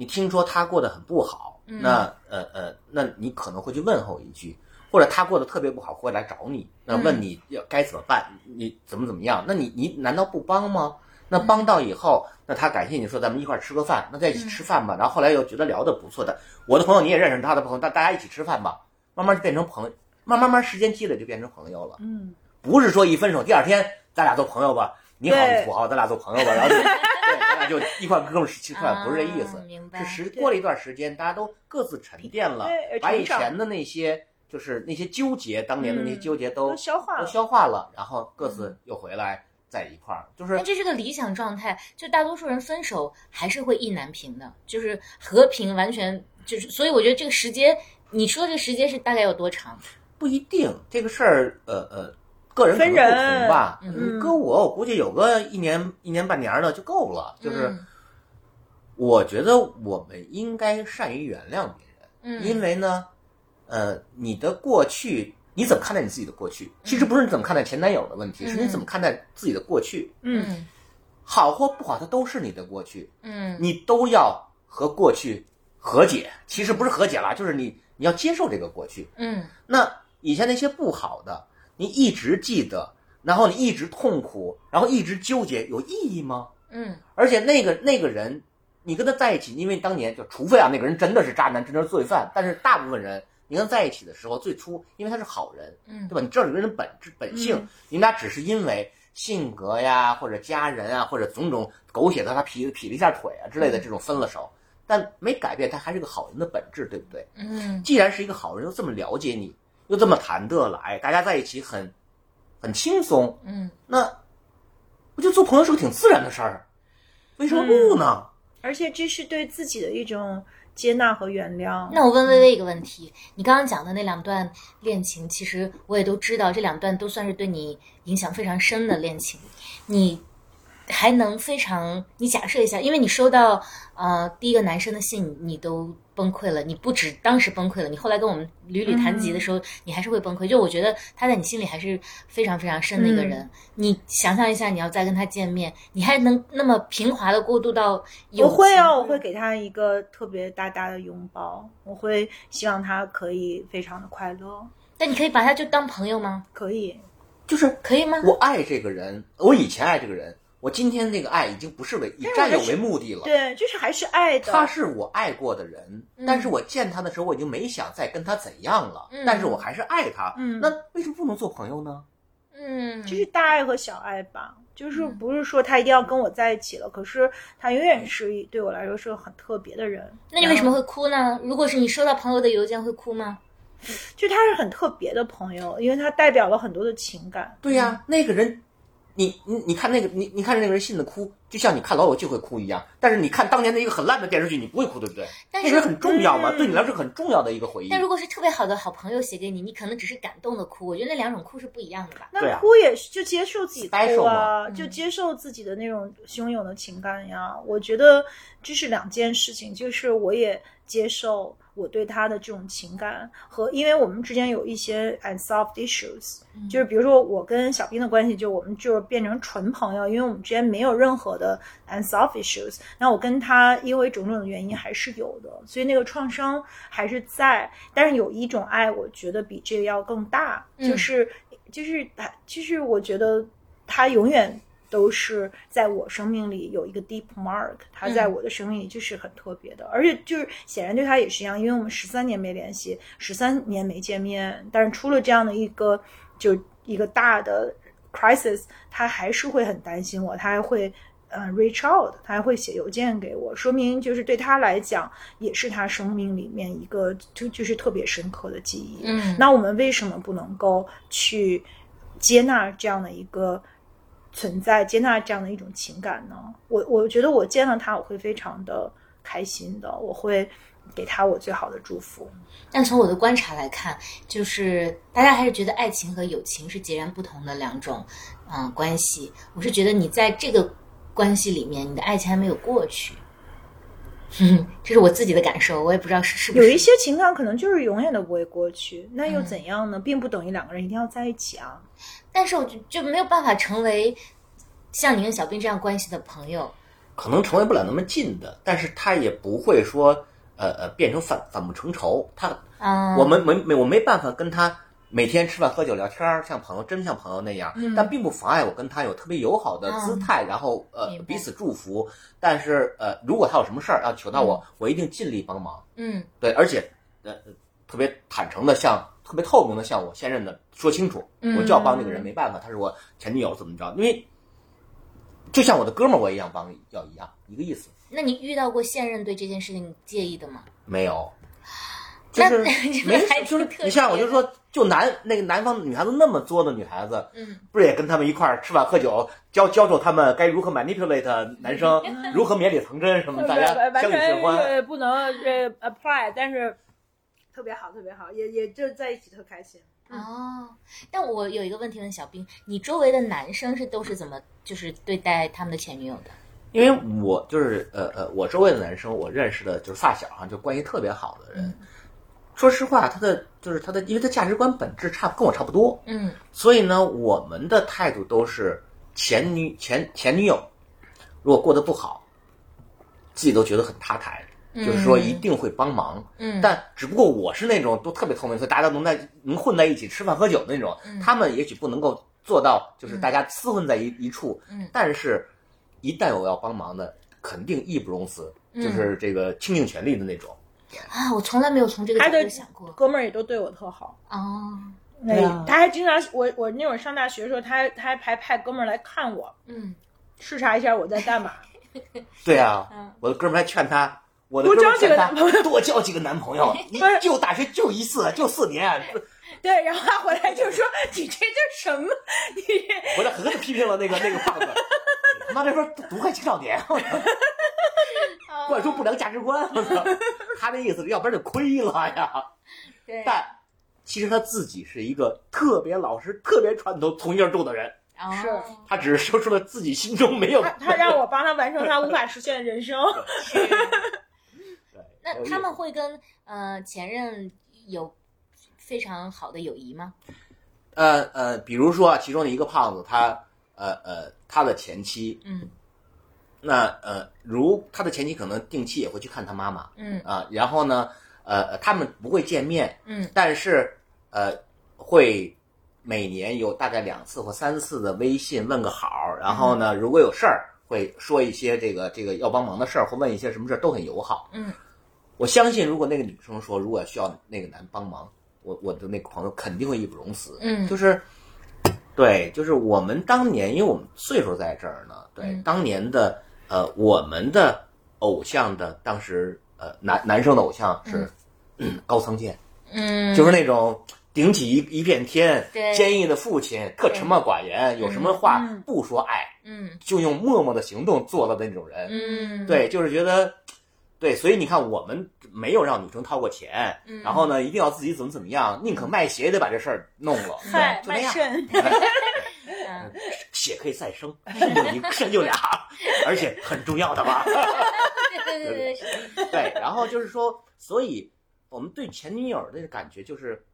你听说他过得很不好，嗯那呃呃，那你可能会去问候一句，或者他过得特别不好，会来找你，那嗯问你要该怎么办，你怎么怎么样？那你你难道不帮吗？那帮到以后，那他感谢你说咱们一块儿吃个饭，那在一起吃饭吧。然后后来又觉得聊得不错的，我的朋友你也认识他的朋友，那大家一起吃饭吧，慢慢就变成朋友，慢慢慢时间积累就变成朋友了。嗯，不是说一分手第二天咱俩做朋友吧，你好土豪，咱俩做朋友吧，然后就对，咱俩就一块哥们儿吃饭，不是这意思。啊，明白。是时过了一段时间，大家都各自沉淀了对，把以前的那些就是那些纠结，当年的那些嗯纠结都都消化了。都消化了，然后各自又回来在一块儿，就是但这是个理想状态，就大多数人分手还是会意难平的，就是和平完全就是，所以我觉得这个时间，你说这个时间是大概有多长？不一定这个事儿，呃呃，个人可能不分人同吧。嗯搁我，我估计有个一年一年半年的就够了。就是嗯我觉得我们应该善于原谅别人。嗯，因为呢，呃，你的过去，你怎么看待你自己的过去？其实不是你怎么看待前男友的问题，嗯是你怎么看待自己的过去，嗯，嗯好或不好，它都是你的过去，嗯你都要和过去和解。其实不是和解了，就是你你要接受这个过去。嗯那以前那些不好的，你一直记得，然后你一直痛苦，然后一直纠结，有意义吗？嗯而且那个那个人，你跟他在一起，因为当年就除非啊那个人真的是渣男，真的是罪犯，但是大部分人你跟他在一起的时候，最初因为他是好人，嗯对吧？你知道这个人的本质本性，嗯你们俩只是因为性格呀，或者家人啊，或者种种狗血的他劈劈了一下腿啊之类的这种分了手，但没改变他还是个好人的本质，对不对？嗯既然是一个好人，又这么了解你，又这么谈得来，大家在一起很很轻松，嗯，那我觉得做朋友是个挺自然的事儿，为什么不呢？而且这是对自己的一种接纳和原谅。那我问微微一个问题，你刚刚讲的那两段恋情，其实我也都知道，这两段都算是对你影响非常深的恋情。你还能非常，你假设一下，因为你收到呃第一个男生的信，你都崩溃了，你不止当时崩溃了，你后来跟我们屡屡谈及的时候，你还是会崩溃。就我觉得他在你心里还是非常非常深的一个人。你想象一下，你要再跟他见面，你还能那么平滑的过渡到？我会啊，我会给他一个特别大大的拥抱，我会希望他可以非常的快乐。但你可以把他就当朋友吗？可以，就是可以吗？我爱这个人，我以前爱这个人，我今天那个爱已经不是为以占有为目的了。对，就是还是爱的。他是我爱过的人，但是我见他的时候，我已经没想再跟他怎样了。嗯但是我还是爱他。嗯那为什么不能做朋友呢？嗯，就是大爱和小爱吧，就是不是说他一定要跟我在一起了，可是他永远是对我来说是个很特别的人。那你为什么会哭呢？如果是你收到朋友的邮件，会哭吗？就他是很特别的朋友，因为他代表了很多的情感。对呀、那个人，你你你看那个你你看那个人信的哭，就像你看《老友记》会哭一样。但是你看当年的一个很烂的电视剧，你不会哭，对不对？但是很重要嘛，嗯对你来说很重要的一个回忆。但如果是特别好的好朋友写给你，你可能只是感动的哭。我觉得那两种哭是不一样的吧。那哭也是就接受自己哭啊，嘛就接受自己的那种汹涌的情感呀。我觉得这是两件事情，就是我也接受我对他的这种情感和，因为我们之间有一些 unsolved issues，、就是比如说我跟小兵的关系，就我们就变成纯朋友，因为我们之间没有任何的 unsolved issues。那我跟他因为种种的原因还是有的，所以那个创伤还是在。但是有一种爱，我觉得比这个要更大，嗯就是就是他，就是我觉得他永远都是在我生命里有一个 deep mark，他在我的生命里就是很特别的，而且就是显然对他也是一样，因为我们十三年没联系，十三年没见面，但是出了这样的一个就一个大的 crisis，他还是会很担心我，他还会。呃，reach out，他还会写邮件给我，说明就是对他来讲，也是他生命里面一个就就是特别深刻的记忆。嗯那我们为什么不能够去接纳这样的一个存在，接纳这样的一种情感呢？我我觉得我见到他，我会非常的开心的，我会给他我最好的祝福。但从我的观察来看，就是大家还是觉得爱情和友情是截然不同的两种嗯、关系。我是觉得你在这个关系里面，你的爱情还没有过去。嗯，这是我自己的感受，我也不知道是是不是有一些情感可能就是永远都不会过去，那又怎样呢？并不等于两个人一定要在一起啊。但是我就就没有办法成为像你跟小兵这样关系的朋友。可能成为不了那么近的，但是他也不会说呃呃变成反反目成仇。他嗯，我们没没我没办法跟他每天吃饭喝酒聊天儿，像朋友真像朋友那样，嗯但并不妨碍我跟他有特别友好的姿态，然后呃彼此祝福。但是呃，如果他有什么事儿要求到我，我一定尽力帮忙。嗯对，而且呃特别坦诚的向特别透明的向我现任的说清楚，嗯我就要帮这个人，没办法，他是我前女友怎么着？因为就像我的哥们儿，我也一样帮要一样一个意思。那你遇到过现任对这件事情介意的吗？没有，就是那 没还就是你像我别就说，就男那个南方女孩子那么作的女孩子，嗯，不是也跟他们一块儿吃饭喝酒，教教授他们该如何 manipulate 男生，如何绵里藏针什么，大家完相与甚欢。全不能呃 apply，但是特别好，特别好，也也就在一起特开心。哦，但我有一个问题问小兵，你周围的男生是都是怎么就是对待他们的前女友的？因为我就是呃呃，我周围的男生，我认识的就是发小哈，就关系特别好的人。说实话，他的就是他的，因为他价值观本质差跟我差不多，嗯所以呢，我们的态度都是前女前前女友如果过得不好，自己都觉得很塌台，就是说一定会帮忙。嗯，但只不过我是那种都特别聪明，所以大家能在能混在一起吃饭喝酒的那种。嗯他们也许不能够做到，就是大家厮混在一、一处。嗯但是，一旦我要帮忙的，肯定义不容辞，嗯就是这个倾尽全力的那种。啊，我从来没有从这个角度想过。哥们儿也都对我特好。哦，那、对啊他还经常，我我那会儿上大学的时候，他还他还派派哥们儿来看我，嗯，视察一下我在干嘛。对啊，嗯我的哥们儿还劝他，我的多哥们儿交几个劝他男朋友 多交几个男朋友，你就大学就一次，就四年。对，然后他回来就说：“你这叫什么？你我这狠狠的批评了那个那个胖子，妈这说毒害青少年，我操！灌输不良价值观，我操！他那意思要不然就亏了呀。对 但其实他自己是一个特别老实、特别传统、从一而终的人。哦是他只是说出了自己心中没有。他他让我帮他完成他无法实现的人生。是。对那他们会跟呃前任有非常好的友谊吗？呃呃，比如说其中的一个胖子，他呃呃他的前妻，嗯那呃如他的前妻可能定期也会去看他妈妈嗯啊，然后呢呃呃他们不会见面，嗯但是呃会每年有大概两次或三次的微信问个好，然后呢如果有事儿会说一些这个这个要帮忙的事儿，或问一些什么事儿都很友好。嗯我相信，如果那个女生说如果需要那个男帮忙，我我的那个朋友肯定会义不容辞。嗯就是对，就是我们当年，因为我们岁数在这儿呢，对，嗯。当年的呃我们的偶像的当时呃男男生的偶像是、嗯。高仓健，嗯，就是那种顶起一一片天对，坚毅的父亲，特沉默寡言，有什么话嗯。不说爱，嗯。就用默默的行动做了的那种人。嗯。对，就是觉得，对，所以你看，我们没有让女生掏过钱，嗯然后呢，一定要自己怎么怎么样，宁可卖血也得把这事儿弄了，嗨，对，就那样。卖肾，嗯血可以再生，肾就一肾就俩，而且很重要的吧？对对对对是对，然后就是说，所以我们对前女友的感觉就是，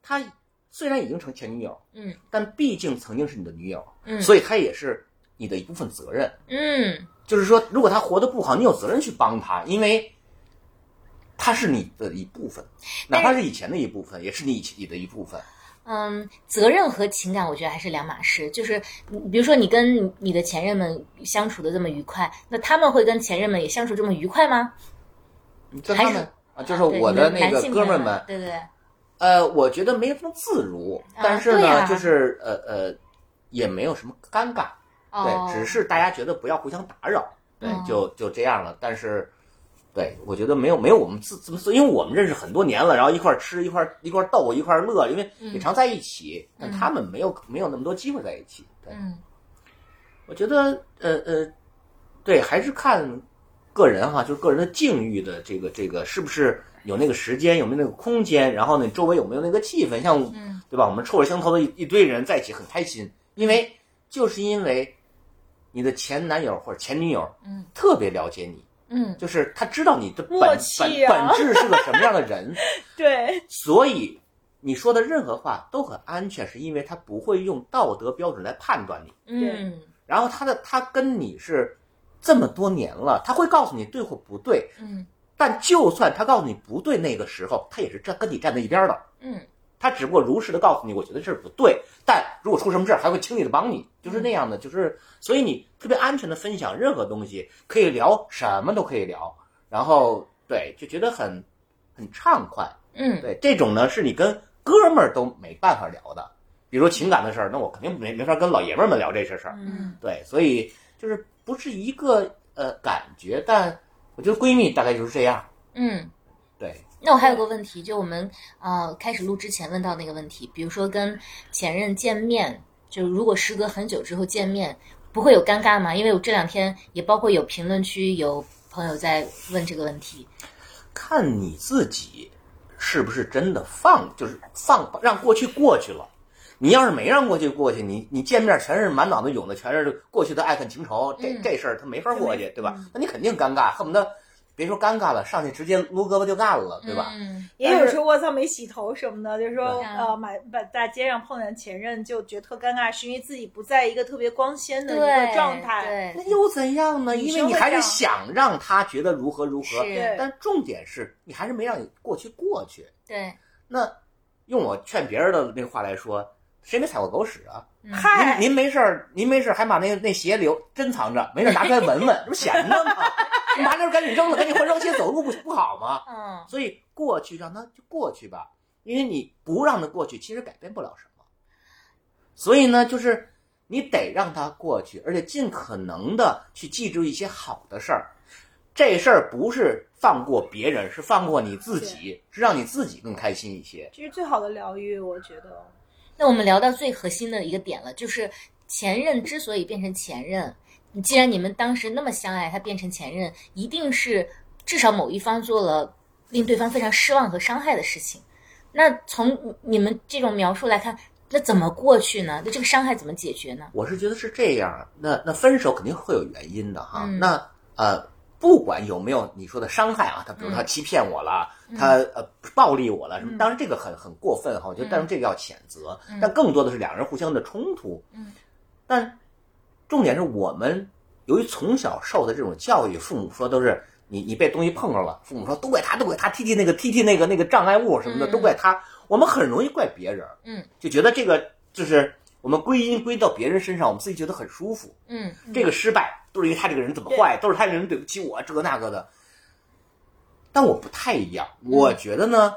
她虽然已经成前女友，嗯但毕竟曾经是你的女友，嗯所以她也是你的一部分责任。嗯就是说，如果他活得不好，你有责任去帮他，因为他是你的一部分，哪怕是以前的一部分，也是你你的一部分。嗯，责任和情感，我觉得还是两码事。就是，比如说你跟你你的前任们相处的这么愉快，那他们会跟前任们也相处这么愉快吗？他们啊，就是我的那个哥们儿们，对对对，呃，我觉得没那么自如，啊但是呢，就是呃呃，也没有什么尴尬，哦对，只是大家觉得不要互相打扰，对，哦就就这样了。但是，对我觉得没有没有我们自怎么，因为我们认识很多年了，然后一块儿吃一块儿一块儿逗一块儿乐，因为也常在一起，但他们没有没有那么多机会在一起。对，嗯。我觉得呃呃，对，还是看个人哈，就是个人的境遇的这个这个是不是有那个时间，有没有那个空间，然后呢，周围有没有那个气氛，像嗯。对吧？我们臭味相投的一一堆人在一起很开心，因为就是因为你的前男友或者前女友，嗯，特别了解你，嗯。就是他知道你的本本质是个什么样的人，对，所以你说的任何话都很安全，是因为他不会用道德标准来判断你。嗯。然后他的他跟你是这么多年了，他会告诉你对或不对，嗯。但就算他告诉你不对，那个时候他也是站跟你站在一边的。嗯他只不过如实的告诉你，我觉得这是不对，但如果出什么事儿，还会轻易的帮你，就是那样的，就是所以你特别安全的分享任何东西，可以聊什么都可以聊，然后对就觉得很很畅快，嗯对这种呢是你跟哥们儿都没办法聊的，比如说情感的事儿，那我肯定没没法跟老爷们儿们聊这些事儿，嗯对，所以就是不是一个呃感觉，但我觉得闺蜜大概就是这样，嗯。对，那我还有个问题，就我们呃开始录之前问到那个问题，比如说跟前任见面，就如果时隔很久之后见面，不会有尴尬吗？因为我这两天也包括有评论区有朋友在问这个问题。看你自己是不是真的放，就是放让过去过去了。你要是没让过去过去，你你见面全是满脑子涌的，全是过去的爱恨情仇，这嗯这事儿他没法过去，对吧嗯？那你肯定尴尬，恨不得别说尴尬了，上去直接撸胳膊就干了，对吧？嗯也有说我操没洗头什么的，就是说对呃，买把大街上碰见前任就觉得特尴尬，是因为自己不在一个特别光鲜的一个状态。那对，又怎样呢？因为你还是想让他觉得如何如何，对但重点是你还是没让你过去过去。对，那用我劝别人的那个话来说，谁没踩过狗屎啊？您您没事儿，您没事儿还把那那鞋留珍藏着，没事儿拿出来闻闻，这不闲着吗？你拿着赶紧扔了，赶紧换双鞋走路不不好吗？嗯所以过去让它就过去吧，因为你不让它过去，其实改变不了什么。所以呢，就是你得让它过去，而且尽可能的去记住一些好的事儿。这事儿不是放过别人，是放过你自己，是让你自己更开心一些。这是最好的疗愈，我觉得。那我们聊到最核心的一个点了，就是前任之所以变成前任，既然你们当时那么相爱，他变成前任，一定是至少某一方做了令对方非常失望和伤害的事情。那从你们这种描述来看，那怎么过去呢？那这个伤害怎么解决呢？我是觉得是这样，那那分手肯定会有原因的哈。嗯那呃，不管有没有你说的伤害啊，他比如他欺骗我了，他呃暴力我了什么，当然这个很很过分哈，我觉得但是这个要谴责，但更多的是两人互相的冲突。嗯，但重点是我们由于从小受的这种教育，父母说都是你你被东西碰着了，父母说都怪他，都怪他，踢踢那个踢踢那个那个障碍物什么的，嗯都怪他。我们很容易怪别人，嗯，就觉得这个就是我们归因归到别人身上，我们自己觉得很舒服。嗯这个失败都是因为他这个人怎么坏，都是他这个人对不起我，这个那个的。但我不太一样，我觉得呢，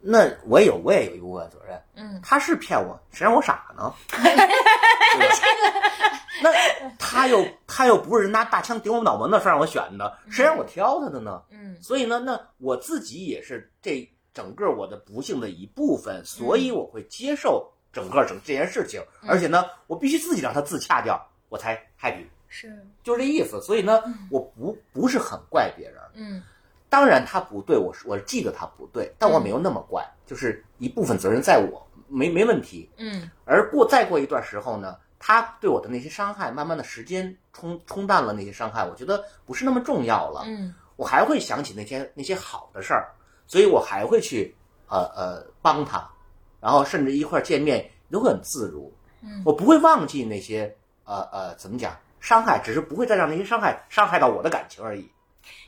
那我也有我也有一部分责任。嗯，他是骗我，谁让我傻呢？那他又他又不是拿大枪顶我脑门子让我选的，谁让我挑他的呢？嗯。所以呢，那我自己也是这整个我的不幸的一部分，所以我会接受整个整这件事情，而且呢，我必须自己让他自洽掉，我才 happy，是。就是这意思。所以呢，我不不是很怪别人，嗯。当然他不对，我是我记得他不对，但我没有那么怪，就是一部分责任在我，没没问题。嗯。而过再过一段时候呢，他对我的那些伤害，慢慢的时间冲冲淡了那些伤害，我觉得不是那么重要了。嗯我还会想起那些那些好的事儿，所以我还会去呃呃帮他，然后甚至一块儿见面都会很自如。嗯我不会忘记那些呃呃怎么讲伤害，只是不会再让那些伤害伤害到我的感情而已。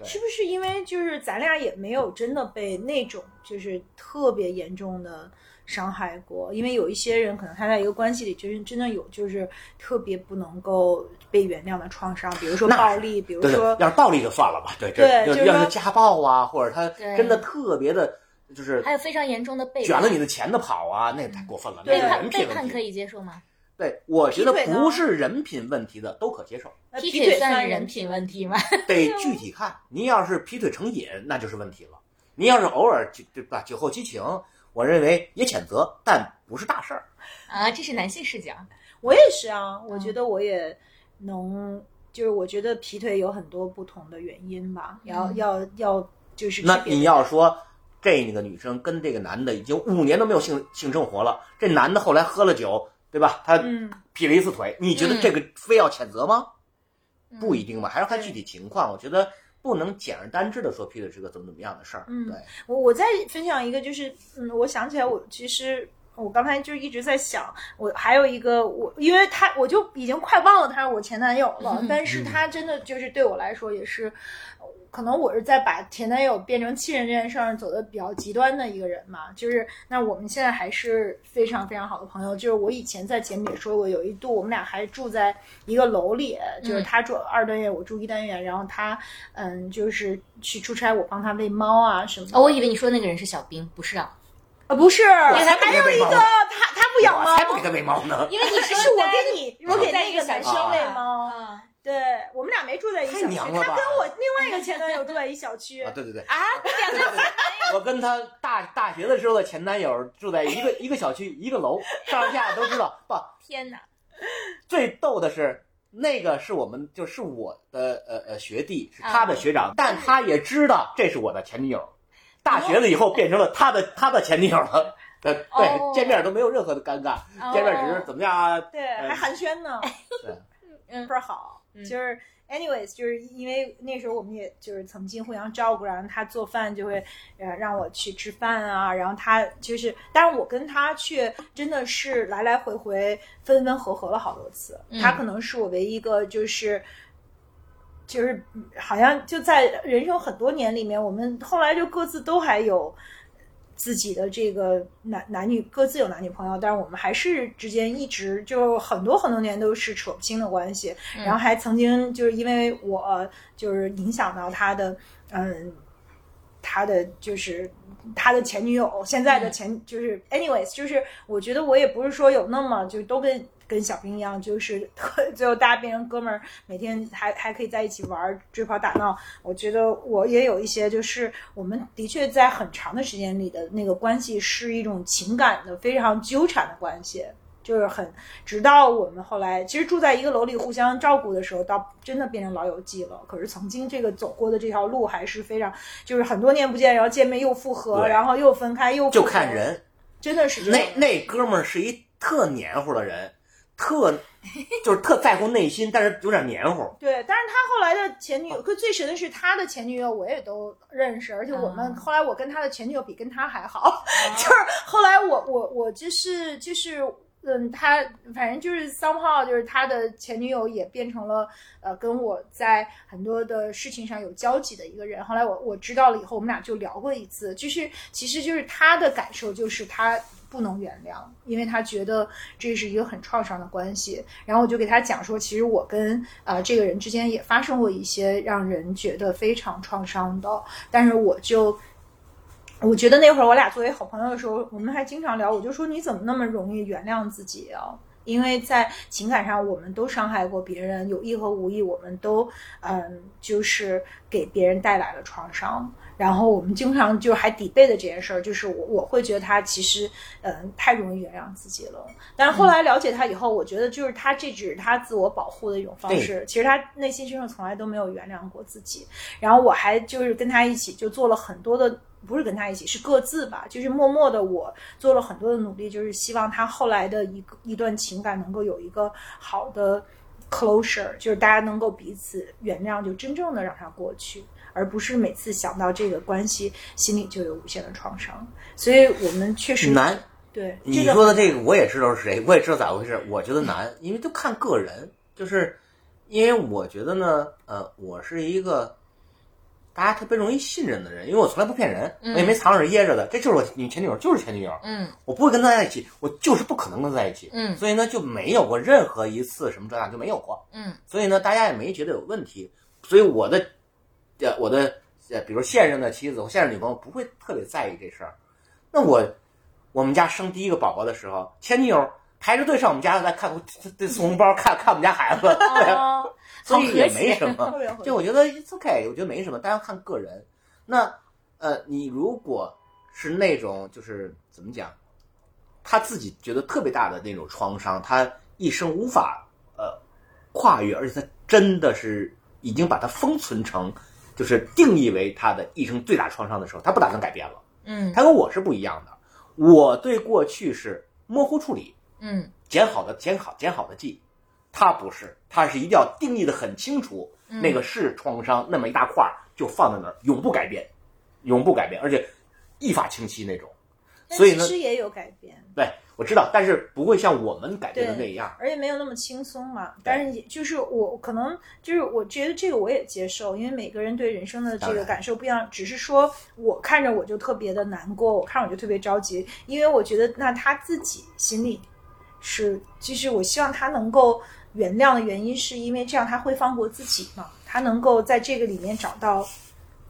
是不是因为就是咱俩也没有真的被那种就是特别严重的伤害过？因为有一些人可能他在一个关系里就是真的有就是特别不能够被原谅的创伤，比如说暴力，比如对对说，要是暴力就算了吧，对对就是要是家暴啊，或者他真的特别的，就是还有非常严重的背卷了你的钱的跑啊，那太过分了，那对是背叛人品可以接受吗？对，我觉得不是人品问题的都可接受。呃劈腿算人品问题吗？得具体看。您要是劈腿成瘾，那就是问题了。您要是偶尔就对吧，酒后激情，我认为也谴责，但不是大事儿。啊，这是男性视角。我也是啊，我觉得我也能，就是我觉得劈腿有很多不同的原因吧，要嗯要要就是那你要说这个女生跟这个男的已经五年都没有性性生活了，这男的后来喝了酒，对吧？他嗯劈了一次腿，你觉得嗯这个非要谴责吗？嗯不一定吧，还是看具体情况。我觉得不能简而单之的说劈腿是个怎么怎么样的事儿。嗯对，我我再分享一个，就是嗯，我想起来，我其实我刚才就一直在想，我还有一个我，因为他我就已经快忘了他是我前男友了，嗯但是他真的就是对我来说也是，可能我是在把前男友变成亲人这件事儿走的比较极端的一个人嘛，就是那我们现在还是非常非常好的朋友，就是我以前在节目里说过，有一度我们俩还住在一个楼里，就是他住二单元，我住一单元，然后他嗯就是去出差，我帮他喂猫啊什么的。哦，我以为你说那个人是小兵，不是啊？啊，不是，还有一个他他不养猫，才不给他喂猫呢。因为你说是我给你，我给那个个男生喂猫。啊对我们俩没住在一小区，他跟我另外一个前男友住在一小区啊，。对对对，啊，两个我跟他大大学的时候的前男友住在一个一个小区一个楼，上下都知道。不，天哪！最逗的是，那个是我们就是我的呃呃学弟，是他的学长，但他也知道这是我的前女友。大学了以后变成了他的他的前女友了。呃，对，哦见面都没有任何的尴尬，见面只是怎么样啊？对，还寒暄呢，对，嗯倍儿好。就是 anyways，就是因为那时候我们也就是曾经互相照顾，然后他做饭就会呃让我去吃饭啊，然后他就是，但是我跟他却真的是来来回回分分合合了好多次，嗯他可能是我唯一一个就是。就是嗯好像就在人生很多年里面，我们后来就各自都还有自己的这个男男女各自有男女朋友，但是我们还是之间一直就很多很多年都是扯不清的关系，然后还曾经就是因为我就是影响到他的嗯。他的就是他的前女友，现在的前、就是 anyways，就是我觉得我也不是说有那么就都跟跟小兵一样，就是 最后大家变成哥们儿，每天还还可以在一起玩儿追跑打闹。我觉得我也有一些，就是我们的确在很长的时间里的那个关系是一种情感的非常纠缠的关系。就是很，直到我们后来其实住在一个楼里互相照顾的时候，到真的变成老友记了。可是曾经这个走过的这条路还是非常，就是很多年不见，然后见面又复合，然后又分开又就看人，真的是那那哥们儿是一特黏糊的人，特就是特在乎内心，但是有点黏糊。对，但是他后来的前女友，可最神的是他的前女友我也都认识，而且我们、嗯后来我跟他的前女友比跟他还好，就是后来我我我就是就是。嗯，他反正就是 somehow 就是他的前女友也变成了呃跟我在很多的事情上有交集的一个人。后来我我知道了以后，我们俩就聊过一次，就是其实就是他的感受就是他不能原谅，因为他觉得这是一个很创伤的关系。然后我就给他讲说，其实我跟呃这个人之间也发生过一些让人觉得非常创伤的，但是我就。我觉得那会儿我俩作为好朋友的时候，我们还经常聊。我就说你怎么那么容易原谅自己啊？因为在情感上，我们都伤害过别人，有意和无意，我们都嗯，就是给别人带来了创伤。然后我们经常就还抵背的这件事儿，就是我我会觉得他其实嗯太容易原谅自己了。但是后来了解他以后，我觉得就是他这只是他自我保护的一种方式，其实他内心深处从来都没有原谅过自己。然后我还就是跟他一起就做了很多的。不是跟他一起，是各自吧，就是默默的，我做了很多的努力，就是希望他后来的一个一段情感能够有一个好的 closure，就是大家能够彼此原谅，就真正的让他过去，而不是每次想到这个关系，心里就有无限的创伤。所以我们确实难。对你说的这个，我也知道是谁，我也知道咋回事。我觉得难，因为都看个人，就是因为我觉得呢，呃，我是一个大家特别容易信任的人，因为我从来不骗人，我也没藏着掖着的，这就是我女前女友，就是前女友，嗯我不会跟她在一起，我就是不可能跟她在一起，嗯所以呢就没有过任何一次什么这样就没有过，嗯所以呢大家也没觉得有问题，所以我的呃我的呃比如现任的妻子，或现任女朋友不会特别在意这事儿。那我我们家生第一个宝宝的时候，前女友排着队上我们家来看，得送红包看看我们家孩子，对啊，哦所以也没什么就我觉得 it's okay，我觉得没什么，大家看个人。那呃，你如果是那种就是怎么讲，他自己觉得特别大的那种创伤，他一生无法呃跨越，而且他真的是已经把它封存成，就是定义为他的一生最大创伤的时候，他不打算改变了。嗯他跟我是不一样的，我对过去是模糊处理，嗯捡好的捡好捡好的记，他不是，他是一定要定义的很清楚，嗯那个是创伤，那么一大块儿就放在那儿，永不改变，永不改变，而且一法清晰那种。但所以呢其实也有改变。对，我知道，但是不会像我们改变的那样。而且没有那么轻松嘛。但是也就是我可能就是我觉得这个我也接受，因为每个人对人生的这个感受不一样。只是说我看着我就特别的难过，我看着我就特别着急，因为我觉得那他自己心里是，就是我希望他能够原谅的原因，是因为这样他会放过自己嘛，他能够在这个里面找到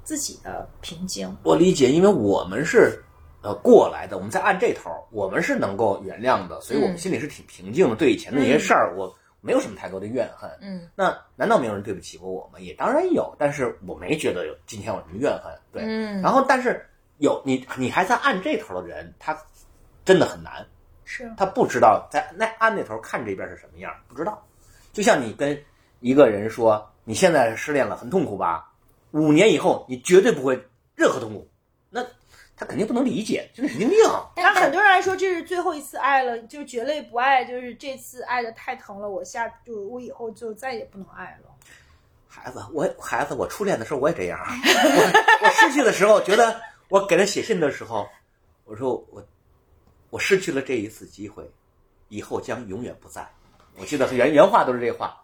自己的平静。我理解，因为我们是呃过来的，我们在按这头，我们是能够原谅的，所以我们嗯心里是挺平静的。对以前的那些事儿，我没有什么太多的怨恨。嗯那难道没有人对不起过我吗？也当然有，但是我没觉得有今天有什么怨恨。对，嗯然后但是有你你还在按这头的人，他真的很难，是，他不知道在那按那头看这边是什么样，不知道。就像你跟一个人说你现在失恋了，很痛苦吧？五年以后你绝对不会任何痛苦，那他肯定不能理解，就是神经病。但很多人来说这是最后一次爱了，就绝类不爱，就是这次爱的太疼了，我下就我以后就再也不能爱了。孩子，我孩子，我初恋的时候我也这样啊。我我失去的时候，觉得我给他写信的时候，我说我我失去了这一次机会，以后将永远不在。我记得原原话都是这话。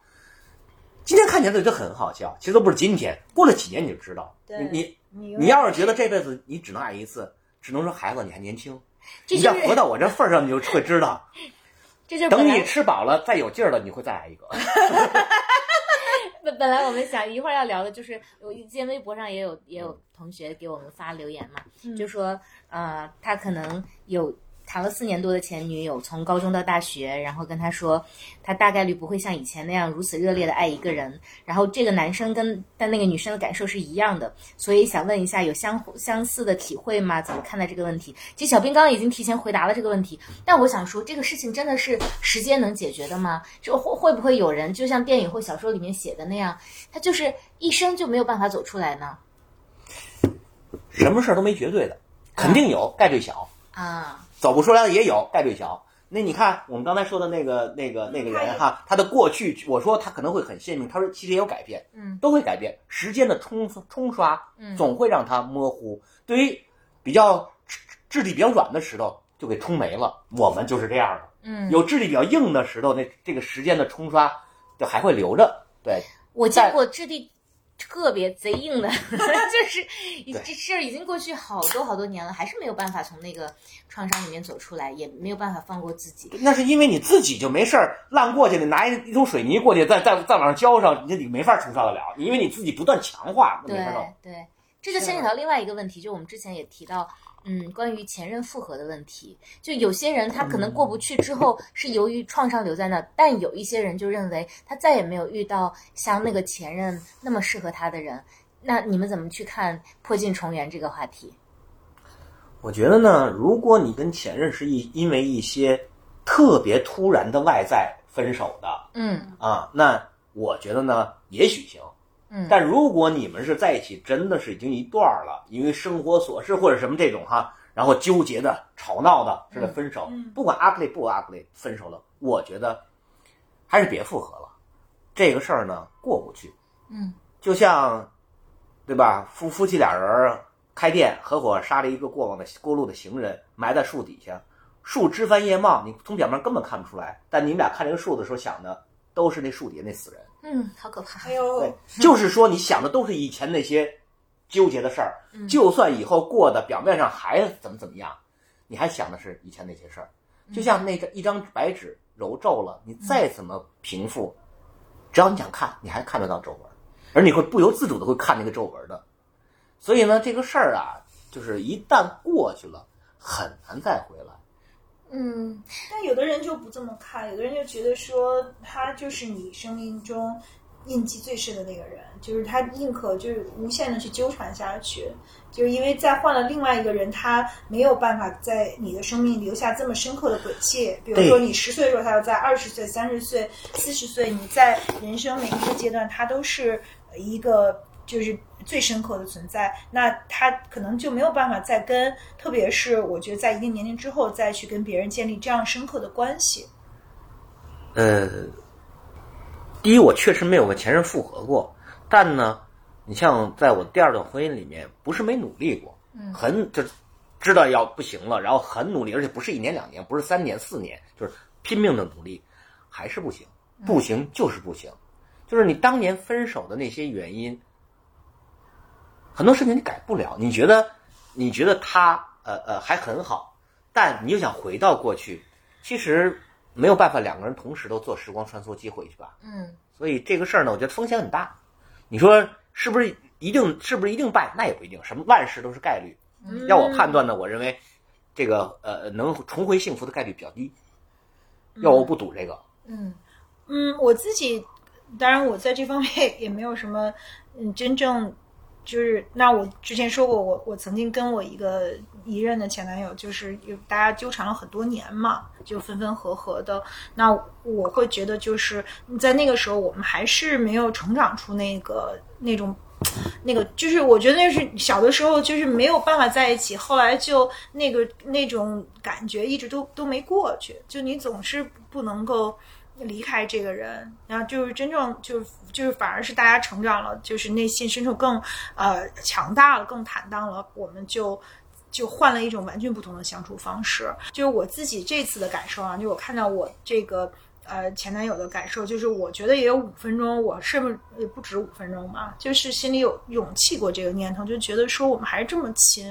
今天看起来就很好笑，其实都不是今天，过了几年你就知道。对你你你你要是觉得这辈子你只能爱一次，只能说孩子你还年轻，这你要活到我这份儿上，你就会知道。这就等你吃饱了再有劲儿了，你会再来一个。本 本来我们想一会儿要聊的就是，我今天微博上也有也有同学给我们发留言嘛，嗯就说呃他可能有谈了四年多的前女友，从高中到大学，然后跟他说他大概率不会像以前那样如此热烈的爱一个人，然后这个男生跟但那个女生的感受是一样的，所以想问一下有相互相似的体会吗？怎么看待这个问题？其实小兵刚刚已经提前回答了这个问题，但我想说这个事情真的是时间能解决的吗？就会会不会有人就像电影或小说里面写的那样，他就是一生就没有办法走出来呢？什么事儿都没绝对的，肯定有，概率小。啊，走不出来的也有，概率小。那你看我们刚才说的那个那个那个人哈，他的过去，我说他可能会很鲜明，他说其实也有改变，嗯，都会改变。时间的冲冲刷，嗯总会让他模糊。对于比较质质地比较软的石头，就给冲没了。我们就是这样的。嗯，有质地比较硬的石头，那这个时间的冲刷就还会留着。对，我见过质地特别贼硬的，就是已这事儿已经过去好多好多年了，还是没有办法从那个创伤里面走出来，也没有办法放过自己。那是因为你自己就没事儿烂过去，你拿一一桶水泥过去，再再再往上浇上，你你没法承受得了，因为你自己不断强化，那对没法弄。对，这就牵扯到另外一个问题，就我们之前也提到，嗯，关于前任复合的问题。就有些人他可能过不去之后，是由于创伤留在那，但有一些人就认为他再也没有遇到像那个前任那么适合他的人。那你们怎么去看破镜重圆这个话题？我觉得呢，如果你跟前任是一因为一些特别突然的外在分手的嗯啊，那我觉得呢，也许行。嗯但如果你们是在一起，真的是已经一段儿了，因为生活琐事或者什么这种哈，然后纠结的、吵闹的，是的分手，嗯不管 ugly 不 ugly，分手了，我觉得还是别复合了。这个事儿呢，过不去。嗯就像，对吧？夫夫妻俩人儿开店合伙杀了一个过往的过路的行人，埋在树底下，树枝繁叶茂，你从表面根本看不出来。但你们俩看这个树的时候想的都是那树底下那死人。嗯，好可怕哎。呦对，，就是说你想的都是以前那些纠结的事儿，嗯就算以后过的表面上还怎么怎么样，你还想的是以前那些事儿。就像那个一张白纸揉皱了，你再怎么平复，只要你想看，你还看得到皱纹，而你会不由自主的会看那个皱纹的。所以呢，这个事儿啊，就是一旦过去了，很难再回来。嗯但有的人就不这么看，有的人就觉得说他就是你生命中印记最深的那个人，就是他宁可就是无限的去纠缠下去，就是因为再换了另外一个人，他没有办法在你的生命留下这么深刻的轨迹。比如说对你十岁的时候，他要在二十岁、三十岁、四十岁，你在人生每一个阶段，他都是一个就是最深刻的存在。那他可能就没有办法再跟，特别是我觉得在一定年龄之后再去跟别人建立这样深刻的关系。呃，第一，我确实没有跟前任复合过，但呢，你像在我第二段婚姻里面，不是没努力过，嗯很就知道要不行了，然后很努力，而且不是一年两年，不是三年四年，就是拼命的努力，还是不行，不行就是不行，就是你当年分手的那些原因，很多事情你改不了，你觉得你觉得他呃呃还很好，但你又想回到过去，其实没有办法两个人同时都坐时光穿梭机回去吧。嗯所以这个事儿呢，我觉得风险很大。你说是不是一定是不是一定败？那也不一定，什么万事都是概率。嗯要我判断呢，我认为这个呃能重回幸福的概率比较低。要我不赌这个，嗯嗯，我自己当然我在这方面也没有什么嗯真正就是那我之前说过，我我曾经跟我一个一任的前男友，就是有大家纠缠了很多年嘛，就分分合合的。那我会觉得就是在那个时候，我们还是没有成长出那个那种。那个就是，我觉得那是小的时候就是没有办法在一起，后来就那个那种感觉一直都都没过去，就你总是不能够离开这个人，然后就是真正就就是反而是大家成长了，就是内心深处更呃强大了，更坦荡了，我们就。就换了一种完全不同的相处方式，就是我自己这次的感受啊，就我看到我这个呃前男友的感受，就是我觉得也有五分钟，我是不是也不止五分钟吧，就是心里有勇气过这个念头，就觉得说我们还是这么亲，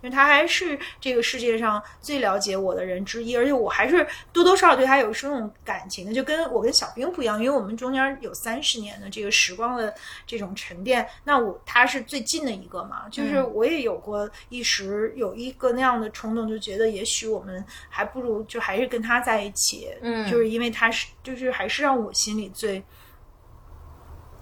因为他还是这个世界上最了解我的人之一，而且我还是多多少少对他有这种感情的，就跟我跟小兵不一样，因为我们中间有三十年的这个时光的这种沉淀，那我他是最近的一个嘛，就是我也有过一时有一个那样的冲动，就觉得也许我们还不如就还是跟他在一起，嗯。就是因为他是就是还是让我心里最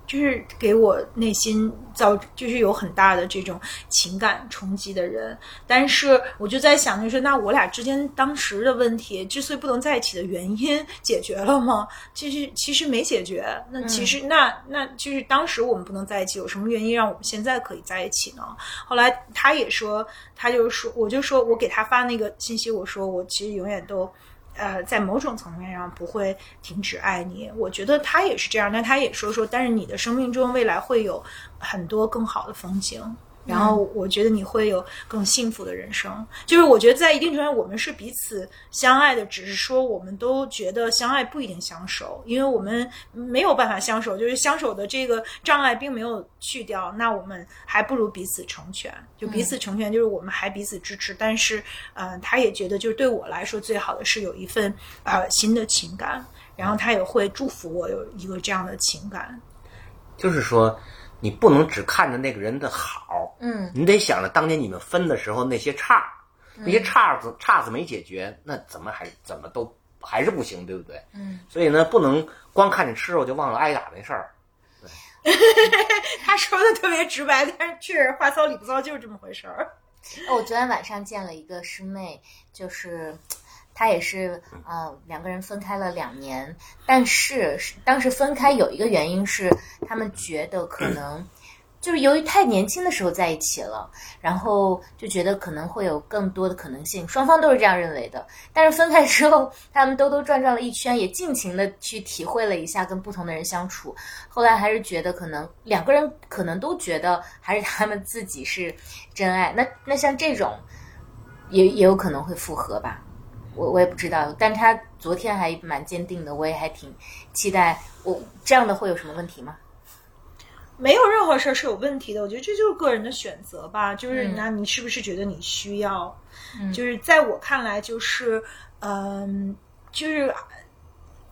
就是给我内心造，就是有很大的这种情感冲击的人。但是我就在想，就是那我俩之间当时的问题，之所以不能在一起的原因，解决了吗？其实其实没解决。那其实、那那就是当时我们不能在一起，有什么原因让我们现在可以在一起呢？后来他也说，他就说，我就说我给他发那个信息，我说我其实永远都。呃，在某种层面上不会停止爱你，我觉得他也是这样。但他也说说，但是你的生命中未来会有很多更好的风景，然后我觉得你会有更幸福的人生。就是我觉得在一定程度上，我们是彼此相爱的，只是说我们都觉得相爱不一定相守，因为我们没有办法相守，就是相守的这个障碍并没有去掉。那我们还不如彼此成全，就彼此成全，就是我们还彼此支持。但是，呃，他也觉得就是对我来说最好的是有一份呃新的情感，然后他也会祝福我有一个这样的情感。就是说，你不能只看着那个人的好，嗯你得想着当年你们分的时候那些岔，那些岔子岔子没解决，那怎么还怎么都还是不行，对不对？嗯，所以呢，不能光看着吃肉就忘了挨打那事儿。他说的特别直白，但是确实话糙理不糙，就是这么回事儿。哦，我昨天晚上见了一个师妹，就是他也是呃两个人分开了两年，但是当时分开有一个原因是他们觉得可能。就是由于太年轻的时候在一起了，然后就觉得可能会有更多的可能性，双方都是这样认为的。但是分开之后，他们兜兜转转了一圈，也尽情的去体会了一下跟不同的人相处。后来还是觉得可能两个人可能都觉得还是他们自己是真爱。那那像这种也也有可能会复合吧，我我也不知道。但他昨天还蛮坚定的，我也还挺期待。我这样的会有什么问题吗？没有任何事儿是有问题的，我觉得这就是个人的选择吧。就是那你是不是觉得你需要？就是在我看来，就是嗯，就是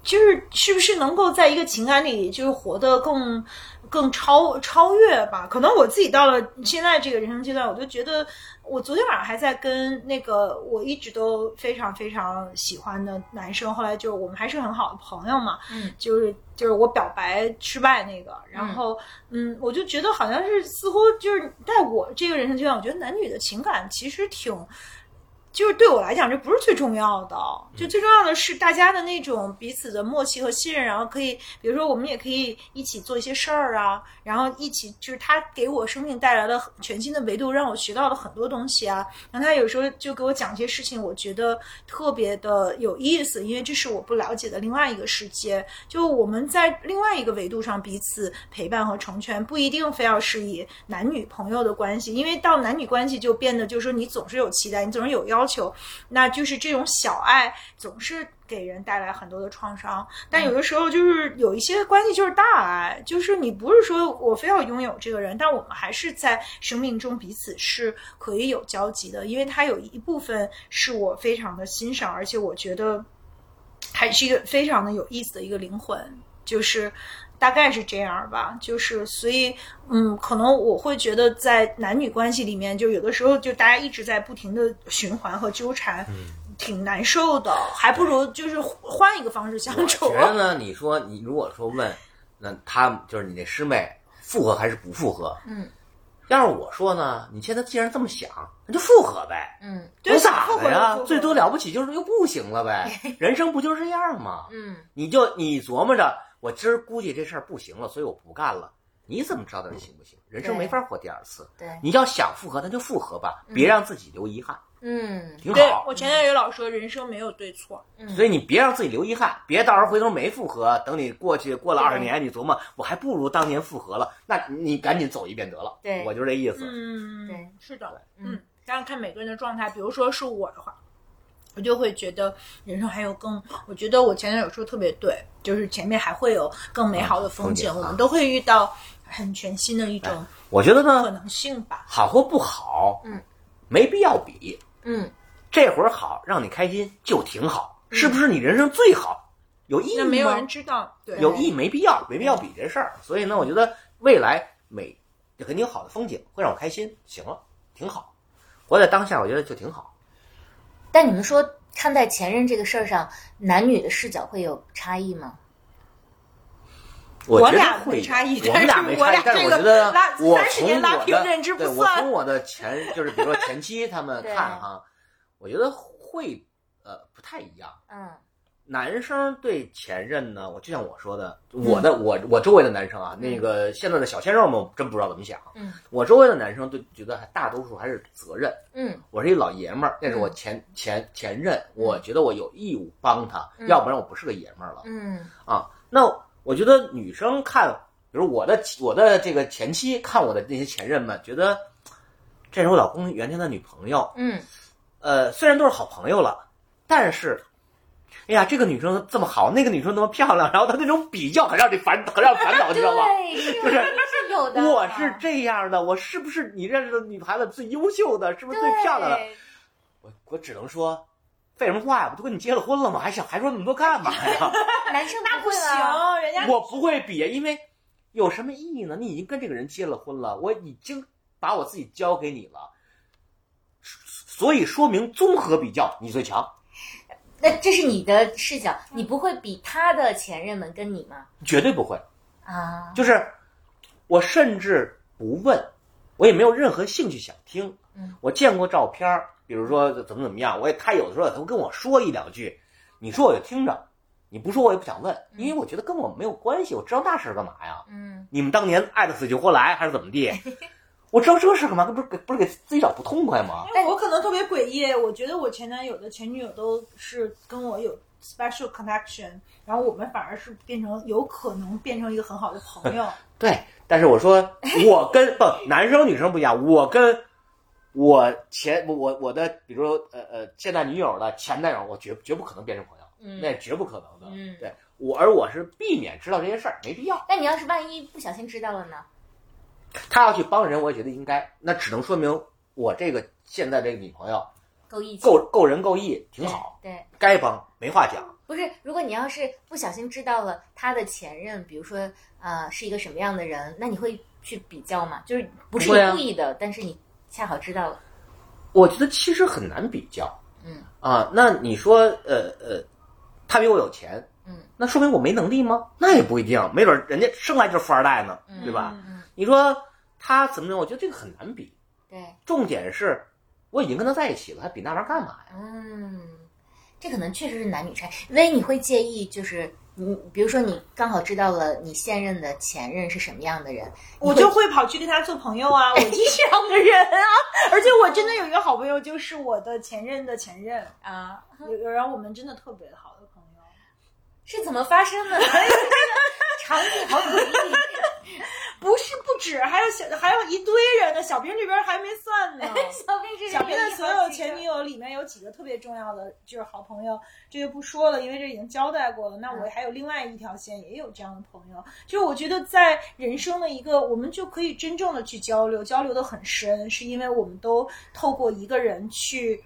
就是是不是能够在一个情感里，就是活得更更超超越吧？可能我自己到了现在这个人生阶段，我就觉得，我昨天晚上还在跟那个我一直都非常非常喜欢的男生，后来就我们还是很好的朋友嘛，嗯，就是就是我表白失败那个，然后嗯，我就觉得好像是似乎就是在我这个人生阶段，我觉得男女的情感其实挺。就是对我来讲，这不是最重要的，就最重要的是大家的那种彼此的默契和信任，然后可以，比如说我们也可以一起做一些事儿啊，然后一起就是他给我生命带来了全新的维度，让我学到了很多东西啊。然后他有时候就给我讲一些事情，我觉得特别的有意思，因为这是我不了解的另外一个世界。就我们在另外一个维度上彼此陪伴和成全，不一定非要是以男女朋友的关系，因为到男女关系就变得就是说你总是有期待，你总是有要。要求，那就是这种小爱总是给人带来很多的创伤，但有的时候就是有一些关系就是大爱，就是你不是说我非要拥有这个人，但我们还是在生命中彼此是可以有交集的，因为他有一部分是我非常的欣赏，而且我觉得还是一个非常的有意思的一个灵魂，就是。大概是这样吧，就是所以，嗯，可能我会觉得在男女关系里面，就有的时候就大家一直在不停的循环和纠缠，挺难受的，还不如就是换一个方式相处。我觉得呢，你说你如果说问，那他就是你那师妹复合还是不复合？嗯，要是我说呢，你现在既然这么想，那就复合呗。嗯，对，咋复合的呀？最多了不起就是又不行了呗。人生不就是这样吗？嗯，你就你琢磨着。我今儿估计这事儿不行了，所以我不干了。你怎么知道他行不行？人生没法活第二次。对，你要想复合，那就复合吧，别让自己留遗憾。嗯，挺对好。我前男友老说，人生没有对错，所以你别让自己留遗憾，别到时候回头没复合，等你过去过了二十年，你琢磨我还不如当年复合了，那你赶紧走一遍得了。对我就这意思。嗯，对，是的，嗯，当然看每个人的状态。比如说是我的话。我就会觉得人生还有更，我觉得我前男友说特别对，就是前面还会有更美好的风景，我们都会遇到很全新的一种我觉得呢可，能性吧。好或不好，嗯，没必要比。嗯，这会儿好，让你开心就挺好，是不是你人生最好？有意义吗？那没有人知道，对，有意义没必要，没必要比这事儿。所以呢，我觉得未来每肯定有好的风景，会让我开心。行了，挺好，活在当下，我觉得就挺好。但你们说看待前任这个事儿上，男女的视角会有差异吗？我觉俩得会没差异，我们俩没差异，但是我觉得拉我三十从年拉平我的认知不对我算从我的前就是比如说前妻他们 看哈，我觉得会呃不太一样。嗯男生对前任呢，我就像我说的，我的我我周围的男生啊，那个现在的小鲜肉们，我真不知道怎么想。嗯。我周围的男生都觉得大多数还是责任。嗯。我是一老爷们儿，那是我前前前任，我觉得我有义务帮他，要不然我不是个爷们儿了。嗯。啊。那我觉得女生看，比如我的我的这个前妻看我的那些前任们，觉得这是我老公原先的女朋友，嗯。呃，虽然都是好朋友了，但是，哎呀，这个女生这么好，那个女生那么漂亮，然后她那种比较很让你烦，很让你烦恼，你知道吗？对，是就是是有的。我是这样的，我是不是你认识的女孩子最优秀的，是不是最漂亮的？我我只能说，废什么话呀？不都跟你结了婚了吗？还想还说那么多干嘛呀？男生那不会了。行，人家我不会比，因为有什么意义呢？你已经跟这个人结了婚了，我已经把我自己交给你了，所以说明综合比较，你最强，那这是你的视角，你不会比他的前任们跟你吗？绝对不会。啊，就是我甚至不问，我也没有任何兴趣想听。嗯，我见过照片儿，比如说怎么怎么样，我也他有的时候他会跟我说一两句，你说我就听着，你不说我也不想问，因为我觉得跟我没有关系，我知道那事儿干嘛呀？嗯你们当年爱的死去活来还是怎么地？我知道这事儿干嘛？不是给不是给自己找不痛快吗？哎，我可能特别诡异，我觉得我前男友的前女友都是跟我有 special connection，然后我们反而是变成有可能变成一个很好的朋 友。对，但是我说 我跟不男生女生不一样，我跟我前我我我的比如说呃呃现在女友的前男友，我绝绝不可能变成朋友，嗯那绝不可能的。嗯对我而我是避免知道这些事儿，没必要。那你要是万一不小心知道了呢？他要去帮人，我也觉得应该，那只能说明我这个现在这个女朋友够义气，够够人够义，挺好，对。对该帮没话讲。不是，如果你要是不小心知道了他的前任，比如说呃是一个什么样的人，那你会去比较吗？就是不是故意的，但是你恰好知道了。我觉得其实很难比较。嗯啊，那你说呃呃，他比我有钱，嗯，那说明我没能力吗？那也不一定，没准人家生来就是富二代呢，嗯，对吧？嗯嗯，你说他怎么着？我觉得这个很难比。对，重点是，我已经跟他在一起了，还比那玩意儿干嘛呀？嗯，这可能确实是男女差因为，你会介意就是你，比如说你刚好知道了你现任的前任是什么样的人，我就会跑去跟他做朋友啊，我 就是这样的人啊。而且我真的有一个好朋友，就是我的前任的前任，啊，有有然后我们真的特别好的朋友。是怎么发生的 场景好诡异。不是不止，还有小还有一堆人呢，小兵这边还没算呢。小兵这小兵的所有前女友，友里面有几个特别重要的，就是好朋友，这就不说了，因为这已经交代过了。那我还有另外一条线，也有这样的朋友。就是我觉得在人生的一个，我们就可以真正的去交流，交流的很深，是因为我们都透过一个人去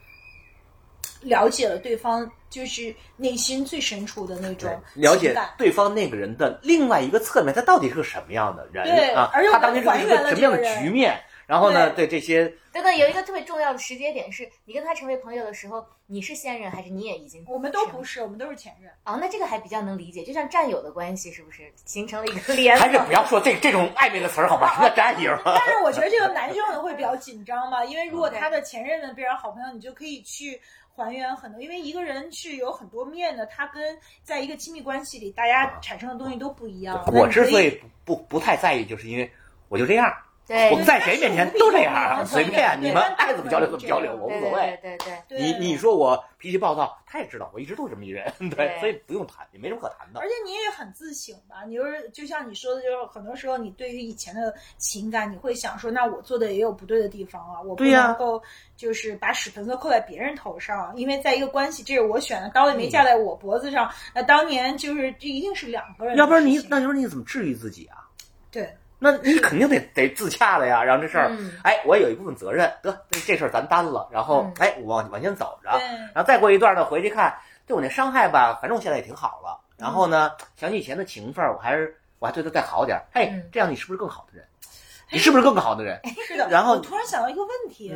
了解了对方，就是内心最深处的那种了解对方那个人的另外一个侧面，他到底是个什么样的人对啊？而且他当年是一还原了个什么样的这个人局面？然后呢，对这些等等，有一个特别重要的时间点是，你跟他成为朋友的时候，你是现任还是你也已经？我们都不是，我们都是前任。哦，那这个还比较能理解，就像战友的关系，是不是形成了一个联盟？还是不要说这这种暧昧的词儿好吧？什么叫战友？但是我觉得这个男生可能会比较紧张吧，因为如果他的前任们变成好朋友，你就可以去还原很多，因为一个人是有很多面的，他跟在一个亲密关系里，大家产生的东西都不一样。那我之所以不不不太在意，就是因为我就这样，对我在谁面前都这样，对随便你们爱怎么交流怎么交流，我无所谓。对对对你你说我脾气暴躁，他也知道我一直都是这么一人，对对，所以不用谈，也没什么可谈的而。且你也很自省吧？你就是就像你说的，就是很多时候你对于以前的情感，你会想说，那我做的也有不对的地方啊，我不能够就是把屎盆子扣在别人头上，因为在一个关系，这是我选的，刀也没架在我脖子上。那当年就是这一定是两个人要不然你那你说你怎么治愈自己啊？对。那你肯定得得自洽了呀，然后这事儿，嗯。哎，我也有一部分责任，得这这事儿咱担了，然后嗯哎，我往往前走着，对。然后再过一段呢，回去看对我那伤害吧，反正我现在也挺好了，然后呢，想起以前的情分，我还是我还对他再好点儿，嘿嗯，这样你是不是更好的人？你是不是更好的人？是的，然后我突然想到一个问题，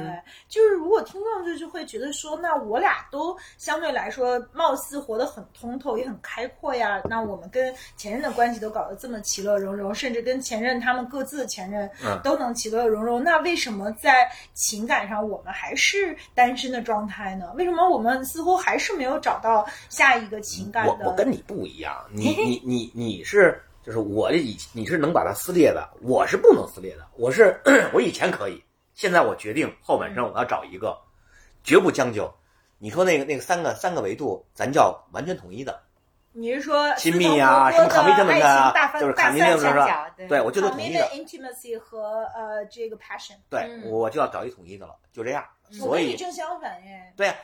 就是如果听众就是会觉得说，那我俩都相对来说貌似活得很通透，也很开阔呀，那我们跟前任的关系都搞得这么其乐融融，甚至跟前任他们各自的前任嗯都能其乐融融，那为什么在情感上我们还是单身的状态呢？为什么我们似乎还是没有找到下一个情感的？我我跟你不一样，你 你你你是就是我以你是能把它撕裂的，我是不能撕裂的。我是 我以前可以，现在我决定后半生我要找一个，绝不将就。你说那个那个三个三个维度，咱叫完全统一的，你是说亲密啊、什么滕伯格的啊情大，翻就是大 commitment 是吧？对对，我就得统一的，intimacy 和呃这个 passion。对嗯我就要找一统一的了，就这样。所以正相反耶。对呀，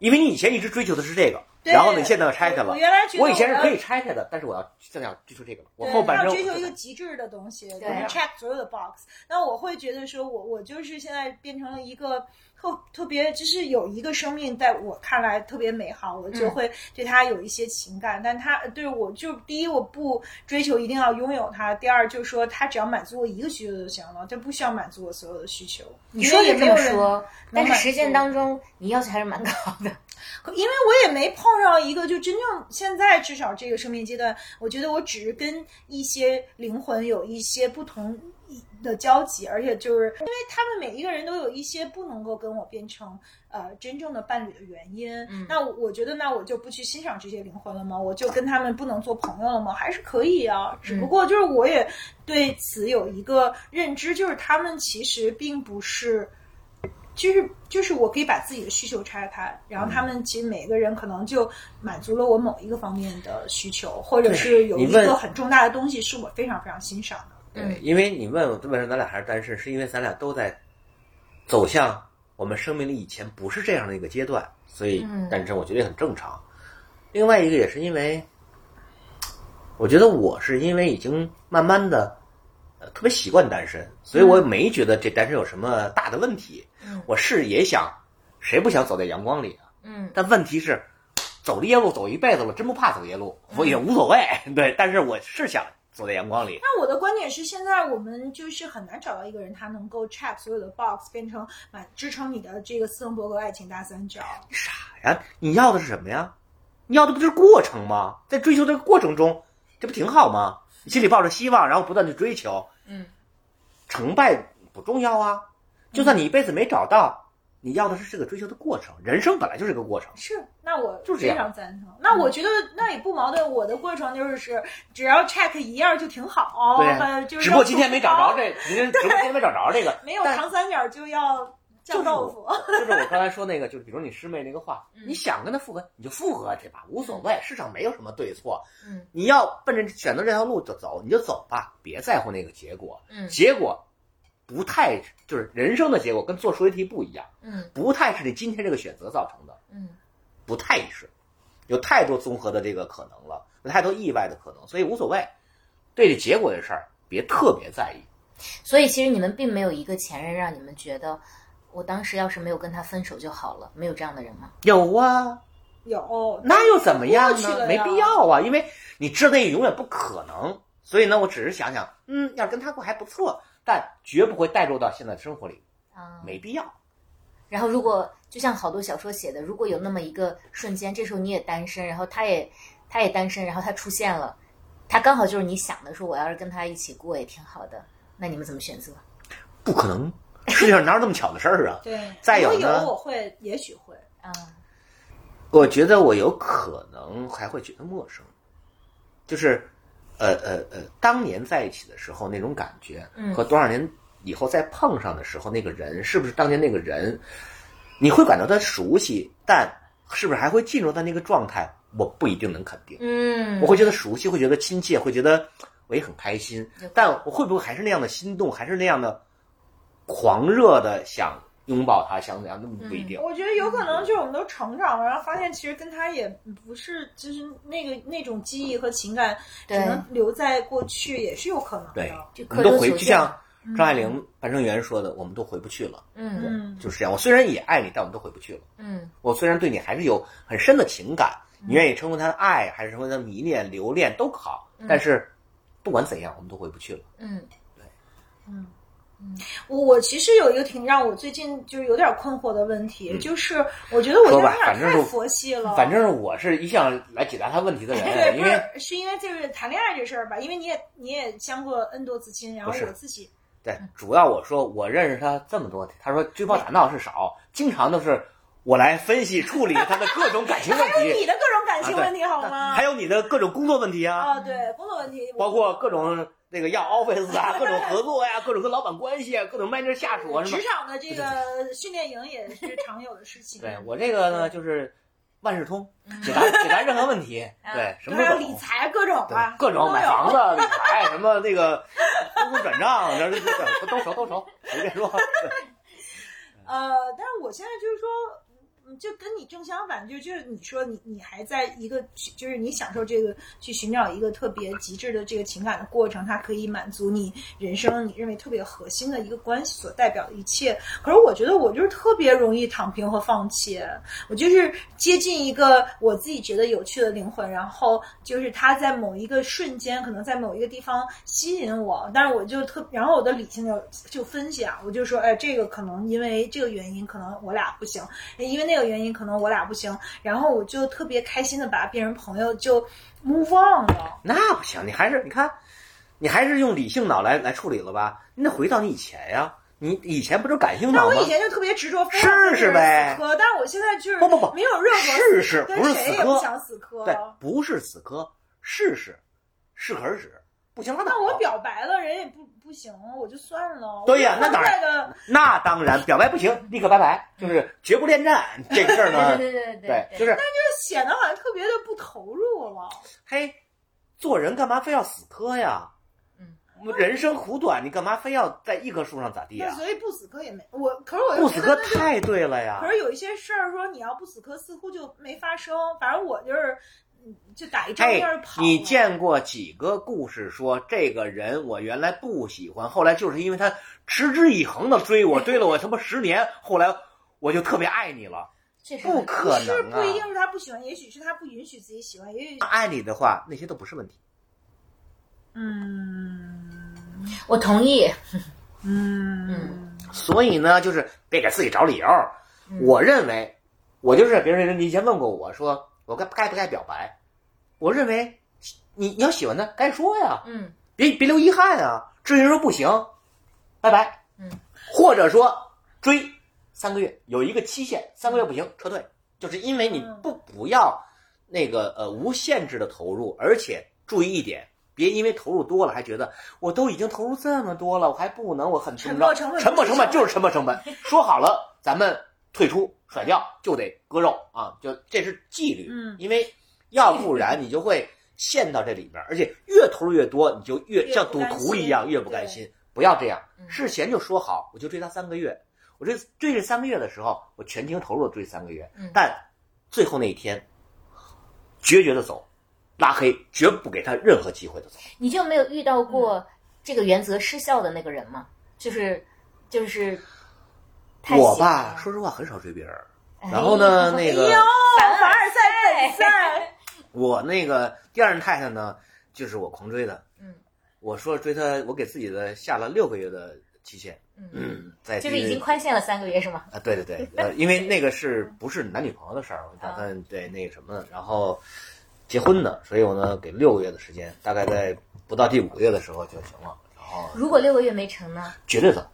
因为你以前一直追求的是这个，对然后你现在要拆开了我我。原来觉得我以前是可以拆开的，但是我要现在要追求这个了。我对后半生要追求一个极致的东西，就是啊 check 所有的 box。那我会觉得说我我就是现在变成了一个特特别，就是有一个生命在我看来特别美好，我就嗯会对他有一些情感。但他对我就第一我不追求一定要拥有他，第二就是说他只要满足我一个需求就行了，他不需要满足我所有的需求。你说也这么因为也没有说，但是实践当中你要求还是蛮高的。可因为我也没碰上一个，就真正现在至少这个生命阶段，我觉得我只是跟一些灵魂有一些不同的交集，而且就是因为他们每一个人都有一些不能够跟我变成呃真正的伴侣的原因。嗯那我我觉得那我就不去欣赏这些灵魂了吗？我就跟他们不能做朋友了吗？还是可以啊，只不过就是我也对此有一个认知，就是他们其实并不是。就是就是我可以把自己的需求拆开，然后他们其实每个人可能就满足了我某一个方面的需求，或者是有一个很重大的东西是我非常非常欣赏的。对，因为你问我为什么咱俩还是单身，是因为咱俩都在走向我们生命里以前不是这样的一个阶段，所以嗯单身我觉得也很正常。另外一个也是因为，我觉得我是因为已经慢慢的呃特别习惯单身，所以我没觉得这单身有什么大的问题。嗯我是也想，谁不想走在阳光里啊？嗯但问题是，走夜路走一辈子了，真不怕走夜路，我也无所谓。对，但是我是想走在阳光里。那我的观点是，现在我们就是很难找到一个人，他能够 check 所有的 box，变成满支撑你的这个斯滕伯格爱情大三角。你傻呀？你要的是什么呀？你要的不就是过程吗？在追求这个过程中，这不挺好吗？你心里抱着希望，然后不断的追求，嗯，成败不重要啊。就算你一辈子没找到，你要的是这个追求的过程。人生本来就是个过程。是，那我就是非常赞成。那我觉得那也不矛盾。我的过程就是是，只要 check 一样就挺好。对呃就是只不过今天没找着这，这，今天 只不过今天没找着这个。没有长三角就要酱豆腐。就是我刚才说那个，就是比如你师妹那个话，嗯你想跟她复合，你就复合去吧，无所谓，世上没有什么对错。嗯你要奔着选择这条路就走，你就走吧，别在乎那个结果。嗯结果不太就是人生的结果，跟做数学题不一样，嗯不太是你今天这个选择造成的，嗯不太是，有太多综合的这个可能了，有太多意外的可能，所以无所谓。对这结果的事儿，别特别在意。所以其实你们并没有一个前任让你们觉得，我当时要是没有跟他分手就好了，没有这样的人吗？有啊，有，那又怎么样呢？没必要啊，因为你知道那永远不可能。所以呢，我只是想想，嗯，要是跟他过还不错，但绝不会带入到现在的生活里，啊，没必要。然后如果就像好多小说写的，如果有那么一个瞬间，这时候你也单身，然后他也他也单身，然后他出现了，他刚好就是你想的，说我要是跟他一起过也挺好的，那你们怎么选择？不可能，世界上哪有那么巧的事儿啊？对，再有呢我会，也许会。嗯，我觉得我有可能还会觉得陌生，就是，呃呃呃，当年在一起的时候那种感觉，嗯和多少年以后再碰上的时候那个人，是不是当年那个人？你会感到他熟悉，但是不是还会进入到那个状态？我不一定能肯定。嗯我会觉得熟悉，会觉得亲切，会觉得我也很开心，但我会不会还是那样的心动，还是那样的狂热的想拥抱他，想怎样？那么不一定。我觉得有可能就是我们都成长了，然后发现其实跟他也不是，就是那个那种记忆和情感只能留在过去，也是有可能的。对就我们都回，就像张爱玲半生元说的，我们都回不去了，嗯嗯，就是这样。我虽然也爱你，但我们都回不去了。嗯我虽然对你还是有很深的情感，你愿意称呼他的爱，还是称呼他迷恋、留恋都好，但是不管怎样，我们都回不去了。嗯，对嗯，我我其实有一个挺让我最近就是有点困惑的问题，就是我觉得我有点太佛系了。反正我是一向来解答他问题的人对，人，因不为是是因为就是谈恋爱这事儿吧，因为你也你也相过 N 多次亲，然后我自己对，主要我说我认识他这么多，他说追跑打闹是少，经常都是我来分析处理他的各种感情问题 还有你，的各种感情问题好吗？还有你的各种工作问题啊，啊，对工作问题，包括各种那个要 office 啊，各种合作呀、各种跟老板关系啊，各种 manager 下属啊什么职。场的这个训练营也是常有的事情。对我这个呢，就是万事通，解答解答任何问题，对什么都理财各种啊，各种买房子、理财什么那个公司转账，这这这都熟都熟，随便说。呃，但是我现在就是说，嗯，就跟你正相反，就就是你说你你还在一个，就是你享受这个去寻找一个特别极致的这个情感的过程，它可以满足你人生你认为特别核心的一个关系所代表的一切。可是我觉得我就是特别容易躺平和放弃，我就是接近一个我自己觉得有趣的灵魂，然后就是他在某一个瞬间，可能在某一个地方吸引我，但是我就特，然后我的理性就就分析啊，我就说，哎，这个可能因为这个原因，可能我俩不行，因为那个原因，可能我俩不行，然后我就特别开心的把它变成朋友，就 move on 了。那不行，你还是你看，你还是用理性脑来来处理了吧？你得回到你以前呀，你以前不就感性脑吗但我以？前就特别执着，非试试呗死磕，但是我现在就是不不不没有任何试试不是死磕想死磕。对，不是死磕，试试，适可而止，不行拉倒。那我表白了，人也不不行，我就算了。对呀那当然那当然，表白不行，立刻拜拜，就是绝不恋战这个事儿呢。对对对对对，就是但就显得好像特别的不投入了。嘿，做人干嘛非要死磕呀？嗯，人生苦短，你干嘛非要在一棵树上咋地呀？那所以不死磕也没我，可是我不死磕太对了呀可！是有一些事儿说你要不死磕，似乎就没发生。反正我就是，嗯就打一照嘿面跑了。你见过几个故事说这个人我原来不喜欢，后来就是因为他持之以恒的追我，追了我他妈十年，后来我就特别爱你了。这是不可是能不一定啊！是他不喜欢，也许是他不允许自己喜欢，也许爱你的话，那些都不是问题。嗯我同意。嗯所以呢，就是别给自己找理由。我认为，我就是别人你以前问过我说我该该不该表白，我认为你你要喜欢他该说呀，嗯别别留遗憾啊。至于说不行，拜拜。嗯，或者说追三个月有一个期限，三个月不行撤退，就是因为你嗯不不要那个呃无限制的投入，而且注意一点。别因为投入多了，还觉得我都已经投入这么多了，我还不能，我很沉没成本沉没成本就是沉没成本。说好了，咱们退出甩掉就得割肉啊，就这是纪律。嗯因为要不然你就会陷到这里边，而且越投入越多，你就越越像赌徒一样，越不甘心。不要这样，嗯事前就说好，我就追他三个月。我这追这三个月的时候，我全情投入追三个月，嗯但最后那一天，决绝的走，拉黑，绝不给他任何机会的走。你就没有遇到过这个原则失效的那个人吗？就是就是太我吧，说实话很少追别人。哎然后呢，那个凡凡尔赛本 赛，我那个第二任太太呢，就是我狂追的。嗯，我说追她，我给自己的下了六个月的期限。嗯，嗯，在就是已经宽限了三个月是吗？啊，对对对，呃，因为那个是不是男女朋友的事儿，我打算对那个什么的，然后结婚的，所以我呢给六个月的时间，大概在不到第五个月的时候就行了，然后如果六个月没成呢？绝对的。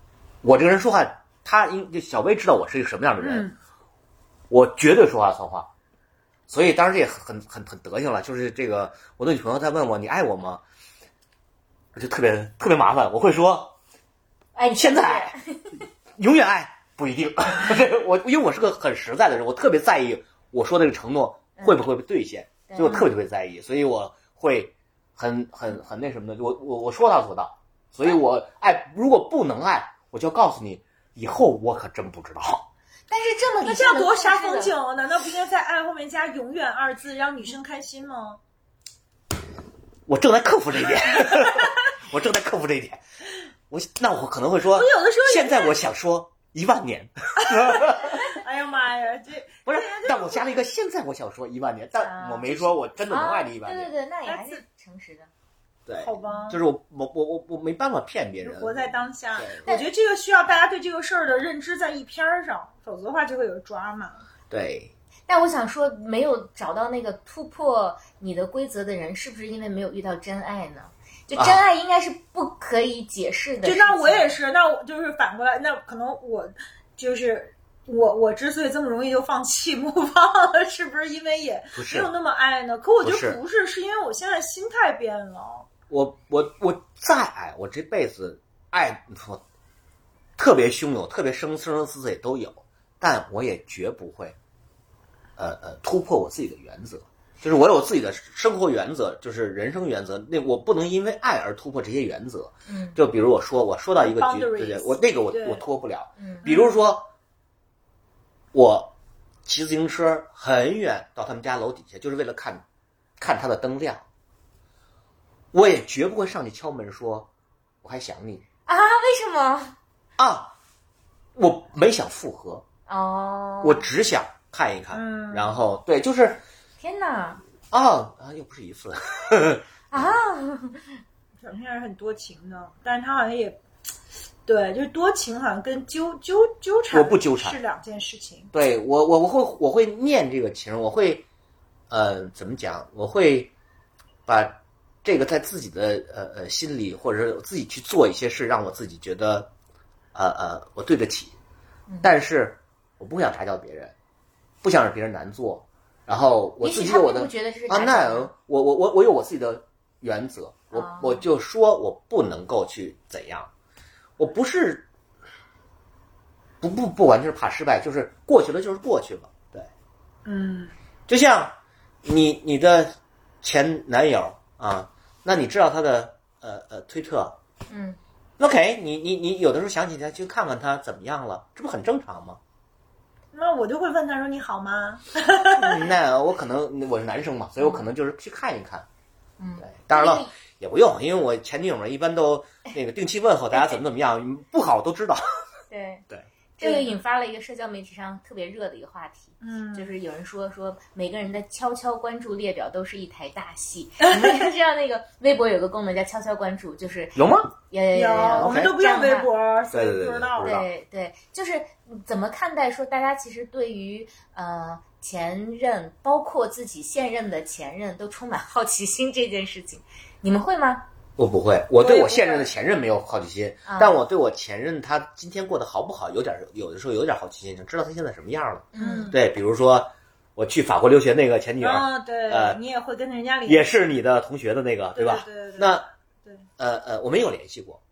我这个人说话，他应就小薇知道我是一个什么样的人，嗯我绝对说话算话，所以当然这也很很很德行了。就是这个，我的女朋友在问我你爱我吗？我就特别特别麻烦，我会说哎，你现在永远爱不一定。我因为我是个很实在的人，我特别在意我说的这个承诺会不会被兑现，嗯所以我特别特别在意，所以我会很很很那什么的，我我我说到做到，所以我爱如果不能爱，我就告诉你，以后我可真不知道。但是这么那这样多杀风景哦！难道不应该在爱后面加“永远”二字，让女生开心吗？我正在克服这一点，我正在克服这一点。我那我可能会说我，有的时候现在我想说一万年 哎呀妈呀，这不是，但我加了一个现在我想说一万年，但我没说我真的能爱你一万年。啊对对对，那也还是诚实的。对，好吧，就是我我我我我没办法骗别人，活在当下。我觉得这个需要大家对这个事儿的认知在一篇儿上，否则的话就会有抓嘛。对，但我想说，没有找到那个突破你的规则的人，是不是因为没有遇到真爱呢？就真爱应该是不可以解释的就事情。那我也是，那我就是反过来，那可能我就是我我之所以这么容易就放弃 不放了，是不是因为也没有那么爱呢？可我觉不是得不是，是因为我现在心态变了。我我我再爱，我这辈子爱我特别汹涌、特别生生生死死也都有，但我也绝不会，呃呃，突破我自己的原则。就是我有自己的生活原则，就是人生原则。那我不能因为爱而突破这些原则。嗯就比如我说，我说到一个局对对，我那个我对我脱不了。嗯比如说，我骑自行车很远到他们家楼底下，就是为了看看他的灯亮。我也绝不会上去敲门说我还想你啊？为什么？啊！我没想复合，哦，我只想看一看，嗯然后对，就是天哪啊啊，又不是一次，啊！小天是很多情的，但是他好像也对，就是多情好像跟纠纠纠缠，我不纠缠是两件事情。对我我我会我会念这个情，我会呃怎么讲？我会把这个在自己的呃呃心里，或者是我自己去做一些事，让我自己觉得呃呃我对得起，但是我不想打搅别人，不想让别人难做，然后我自己有我的并不觉得这是啊，那我我我我有我自己的原则，我、啊我就说我不能够去怎样，我不是不不不完全是怕失败，就是过去了就是过去了，对，嗯，就像你你的前男友啊，那你知道他的呃呃推特。嗯，，OK，你你你有的时候想起他去看看他怎么样了，这不很正常吗？那我就会问他说：“你好吗？嗯 那我可能我是男生嘛，所以我可能就是去看一看。嗯。对，当然了，也不用，因为我前女友们一般都那个定期问候大家怎么怎么样，不好我都知道。对。对，这个引发了一个社交媒体上特别热的一个话题？”，嗯，就是有人说说每个人的悄悄关注列表都是一台大戏。你们知道那个微博有个功能叫悄悄关注，就是有吗？有有有，我们都不用微博，所以对对对不知道不知道对对，就是怎么看待说大家其实对于呃前任，包括自己现任的前任，都充满好奇心这件事情，你们会吗？我不会，我对我现任的前任没有好奇心，啊但我对我前任他今天过得好不好，有点有的时候有点好奇心，想知道他现在什么样了。嗯对，比如说我去法国留学那个前女友，啊，对呃，你也会跟人家联系，也是你的同学的那个，对吧？对对对那对呃呃，我没有联系过，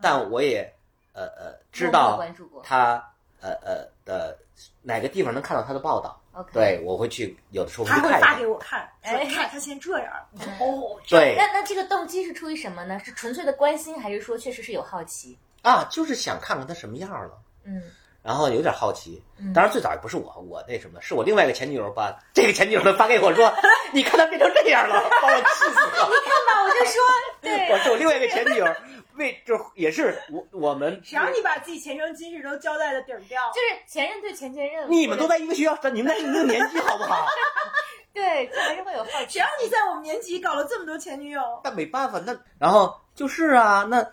但我也呃呃知道关注过。他呃呃的哪个地方能看到他的报道。OK，，对，我会去，有的时候他会发。给我看，说哎看他现在这样，我说嗯哦，对那那这个动机是出于什么呢？是纯粹的关心，还是说确实是有好奇？啊，就是想看看他什么样了。嗯然后有点好奇嗯，当然最早也不是我，我那什么，是我另外一个前女友把 这个前女友发给我说，你看他变成这样了，把我气死了。你看吧，我就说，对 我是我另外一个前女友，为就也是我我们，谁让你把自己前生今世都交代的底儿掉？就是前任对前前任，你们都在一个学校，你们在一个年级好不好？对，这还是会有好奇谁。让你在我们年级搞了这么多前女友？但没办法，那然后就是啊，那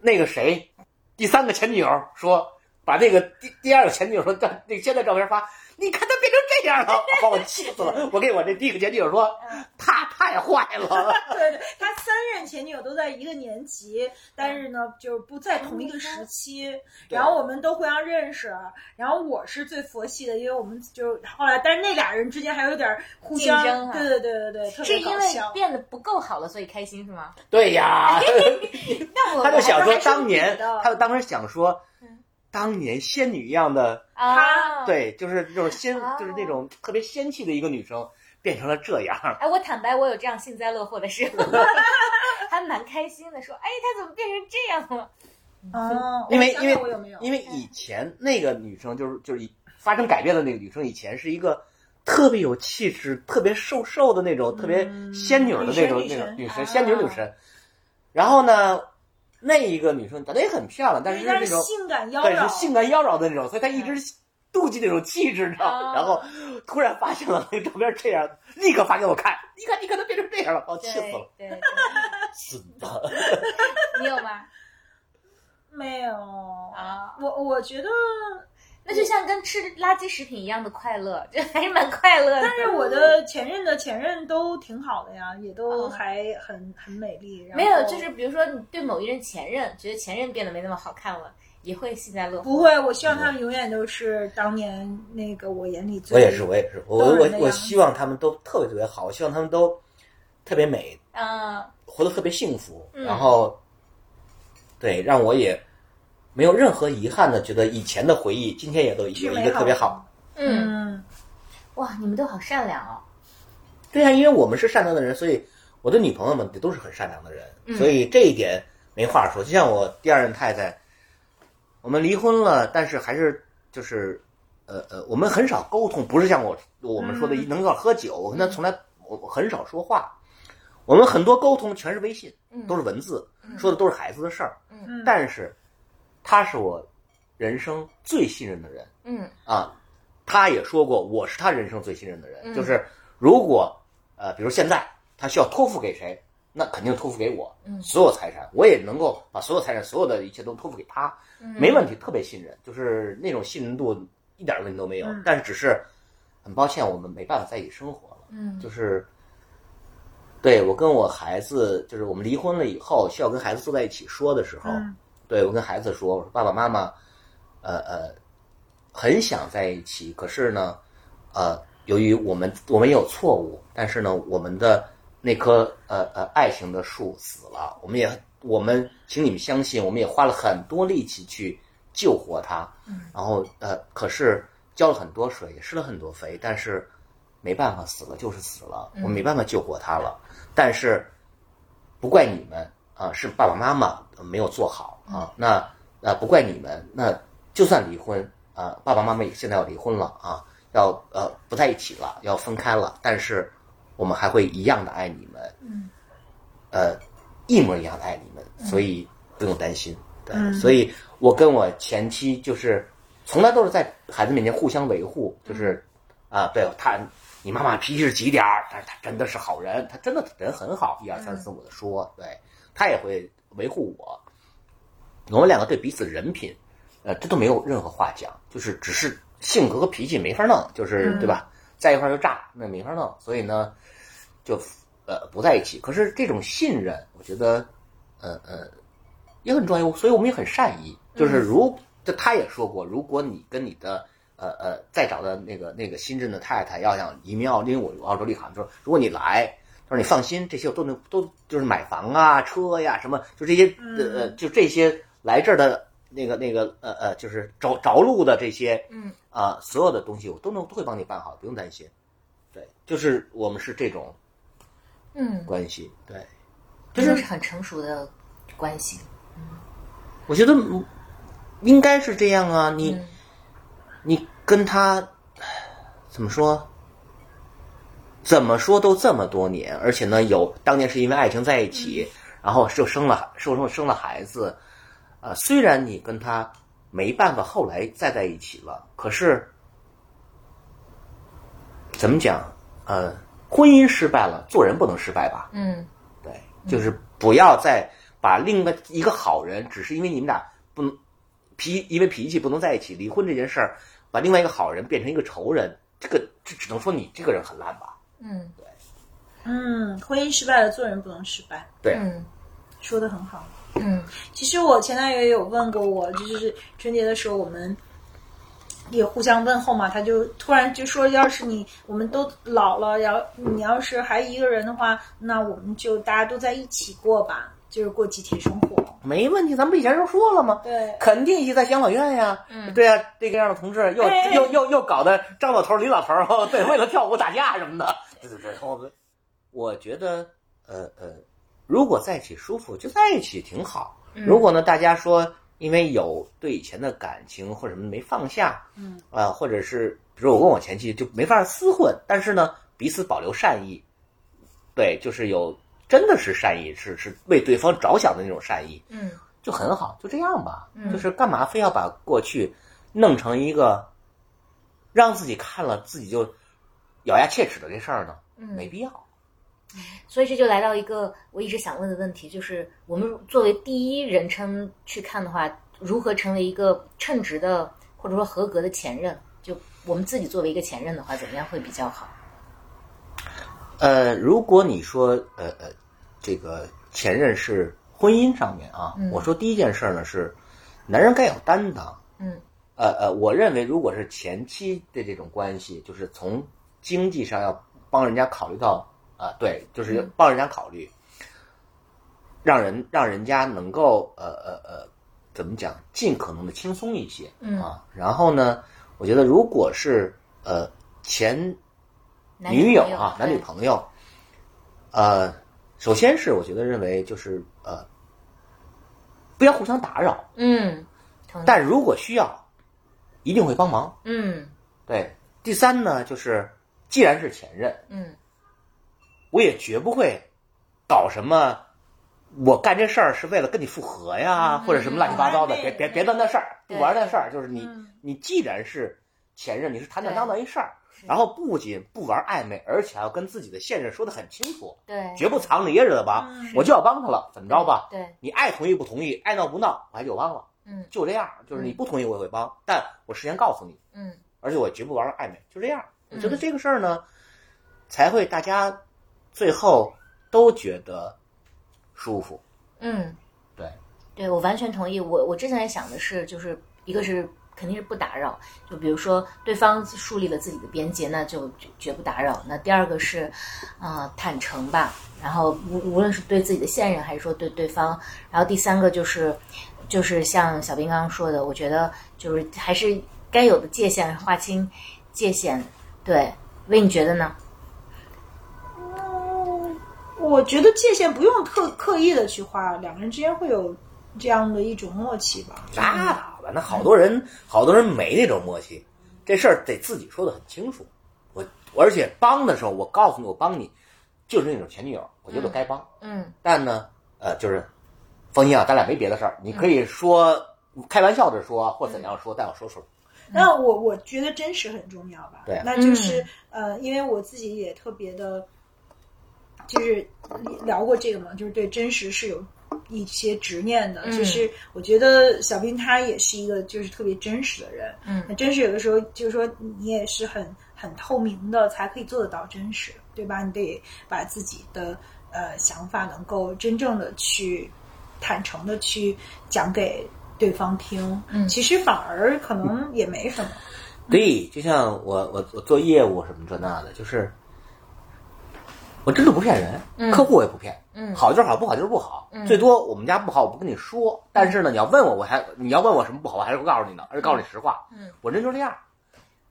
那个谁，第三个前女友说，把那个第第二个前女友说照那个现在照片发，你看他变成这样了，把我气死了。我给我这第一个前女友说，他太坏了。对对，他三任前女友都在一个年级，但是呢，就是不在同一个时期。然后我们都互相认识，然后我是最佛系的，因为我们就后来，但是那俩人之间还有点互相，竞争啊对对对对对，特是因为。变得不够好了，所以开心是吗？对呀，那我他就想说当年他就，当时想说嗯，当年仙女一样的，啊，。对，就是就是仙，哦就是那种特别仙气的一个女生，变成了这样。哎，我坦白，我有这样幸灾乐祸的时候，还蛮开心的，说，哎，她怎么变成这样了？哦，因为因为我有没有？因为以前那个女生就是就是发生改变的那个女生，以前是一个特别有气质、特别瘦瘦的那种、特别仙女的那种那种女神，啊仙女女神。然后呢，那一个女生长得也很漂亮，但是是那种性感妖对是娆，性感妖娆的那种，所以她一直妒忌那种气质，知道吗？哦然后突然发现了那个照片这样，立刻发给我看，你看你看她变成这样了，把我气死了。对对对，孙子。你有吗？没有啊，我我觉得，那就像跟吃垃圾食品一样的快乐，这还是蛮快乐的。但是我的前任的前任都挺好的呀，也都哦还很很美丽。没有，就是比如说你对某一任前任觉得前任变得没那么好看了，也会幸灾乐祸。不会，我希望他们永远都是当年那个我眼里最我也是，我也是，我我我希望他们都特别特别好，我希望他们都特别美，嗯活得特别幸福，嗯然后对让我也没有任何遗憾的，觉得以前的回忆今天也都有一个特别好。嗯，嗯，哇，你们都好善良哦。对呀、因为我们是善良的人，所以我的女朋友们也都是很善良的人，嗯。所以这一点没话说。就像我第二任太太，我们离婚了，但是还是就是呃呃，我们很少沟通，不是像我我们说的嗯。能够喝酒，我跟她从来我我很少说话，我们很多沟通全是微信，嗯。都是文字，说的都是孩子的事儿，嗯。但是她是我人生最信任的人。嗯。啊，他也说过，我是他人生最信任的人。嗯。就是如果呃，比如现在他需要托付给谁，那肯定托付给我，嗯。所有财产我也能够把所有财产、所有的一切都托付给他，嗯。没问题，特别信任，就是那种信任度一点问题都没有。嗯。但是只是很抱歉，我们没办法在一起生活了，嗯。就是。对我跟我孩子，就是我们离婚了以后，需要跟孩子坐在一起说的时候，嗯对我跟孩子说，我说爸爸妈妈，呃呃，很想在一起，可是呢，呃，由于我们我们也有错误，但是呢，我们的那棵呃呃爱情的树死了，我们也我们请你们相信，我们也花了很多力气去救活它，嗯。然后呃，可是浇了很多水，也施了很多肥，但是没办法，死了就是死了，我们没办法救活它了，但是不怪你们啊，是爸爸妈妈没有做好啊。那那不怪你们，那就算离婚啊，爸爸妈妈也现在要离婚了啊，要呃不在一起了，要分开了，但是我们还会一样的爱你们，嗯，呃，一模一样的爱你们，所以不用担心。对，嗯所以我跟我前妻就是从来都是在孩子面前互相维护，就是啊，对他，你妈妈脾气是急点儿，但是她真的是好人，她真的人很好，一二三四五的说，对她也会维护我。我们两个对彼此人品，呃，这都没有任何话讲，就是只是性格和脾气没法弄，就是、嗯对吧？在一块儿就炸，那没法弄，所以呢，就呃不在一起。可是这种信任，我觉得，呃呃，也很重要，所以我们也很善意。就是如，就他也说过，如果你跟你的呃呃再找的那个那个新任的太太要想移民澳，因为我澳洲立卡，说如果你来，他说你放心，这些我都能都就是买房啊、车呀什么，就这些呃呃就这些来这儿的那个那个呃呃就是着着陆的这些嗯啊、所有的东西我都能都会帮你办好，不用担心。对，就是我们是这种嗯，关系。对，这就是很成熟的关系。我觉得嗯应该是这样啊。你、嗯你跟他怎么说？怎么说都这么多年，而且呢，有当年是因为爱情在一起，然后就生了受生生了孩子。呃，虽然你跟他没办法后来再在一起了，可是怎么讲？呃，婚姻失败了，做人不能失败吧？嗯对，就是不要再把另外一个好人，只是因为你们俩不能脾，因为脾气不能在一起，离婚这件事儿，把另外一个好人变成一个仇人，这个这只能说你这个人很烂吧？嗯嗯，婚姻失败了，做人不能失败，对，嗯说的很好。嗯其实我前男友也有问过我，就是春节的时候我们也互相问候嘛，他就突然就说，要是你我们都老了，要你要是还一个人的话，那我们就大家都在一起过吧，就是过集体生活。没问题，咱们不以前都说了吗？对，肯定一起在养老院呀，嗯对呀、这个样的同志又、哎又又又搞得张老头、李老头 对，为了跳舞打架什么的，对对对，我们我觉得，呃呃，如果在一起舒服，就在一起挺好。如果呢，大家说因为有对以前的感情或者什么没放下，嗯啊、或者是比如我跟我前妻就没法厮混，但是呢，彼此保留善意，对，就是有真的是善意，是是为对方着想的那种善意，嗯就很好，就这样吧。嗯就是干嘛非要把过去弄成一个让自己看了自己就咬牙切齿的这事儿呢？嗯，没必要。所以这就来到一个我一直想问的问题，就是我们作为第一人称去看的话，如何成为一个称职的或者说合格的前任？就我们自己作为一个前任的话，怎么样会比较好？呃，如果你说呃呃，这个前任是婚姻上面啊，嗯我说第一件事儿呢是，男人该有担当。嗯呃呃，我认为如果是前期的这种关系，就是从经济上要帮人家考虑到啊、对，就是嗯。帮人家考虑，让人让人家能够呃呃呃，怎么讲，尽可能的轻松一些嗯。啊。然后呢，我觉得如果是呃前女友啊，男女朋友，呃，首先是我觉得认为就是呃，不要互相打扰，嗯，但如果需要，一定会帮忙。嗯。对，第三呢，就是既然是前任，嗯。我也绝不会搞什么，我干这事儿是为了跟你复合呀，嗯或者什么乱七八糟的，嗯别别别的那事儿，不玩那事儿，就是你嗯。你既然是前任，你是坦坦荡荡一事儿，然后不仅不玩暧昧，而且还要跟自己的现任说的很清楚，对，绝不藏着掖着吧，嗯。我就要帮他了，怎么着吧？对，你爱同意不同意，爱闹不闹，我还就帮了，嗯。就这样，就是你不同意我也会帮，但我事先告诉你，嗯。而且我绝不玩暧昧，就这样。我嗯觉得这个事儿呢，才会大家最后都觉得舒服。嗯，对，对我完全同意。我我之前也想的是，就是一个是肯定是不打扰，就比如说对方树立了自己的边界，那就绝绝不打扰。那第二个是，啊、坦诚吧。然后无无论是对自己的现任，还是说对对方，然后第三个就是，就是像小兵刚刚说的，我觉得就是还是该有的界限划清界限。对，魏，你觉得呢？嗯，我觉得界限不用特刻意的去画，两个人之间会有这样的一种默契吧。拉倒吧，那好多人好多人没那种默契，这事儿得自己说的很清楚。我而且帮的时候，我告诉你我帮你，就是那种前女友，我觉得该帮。嗯但呢，呃，就是放心啊，咱俩没别的事儿，你可以说、开玩笑的说或怎样说，但我说出来。那我我觉得真实很重要吧。对那就是、呃，因为我自己也特别的，就是聊过这个嘛，就是对真实是有一些执念的。嗯就是我觉得小兵他也是一个就是特别真实的人。嗯那真实有的时候就是说你也是很很透明的，才可以做得到真实，对吧？你得把自己的呃想法能够真正的去坦诚的去讲给对方听。嗯其实反而可能也没什么。对，就像我我我做业务什么这那的，就是我真的不骗人，嗯客户我也不骗，嗯好就是好，不好就是不好。嗯最多我们家不好，我不跟你说，但是呢，你要问我，我还你要问我什么不好，我还是会告诉你的，而且告诉你实话。嗯我人就这样，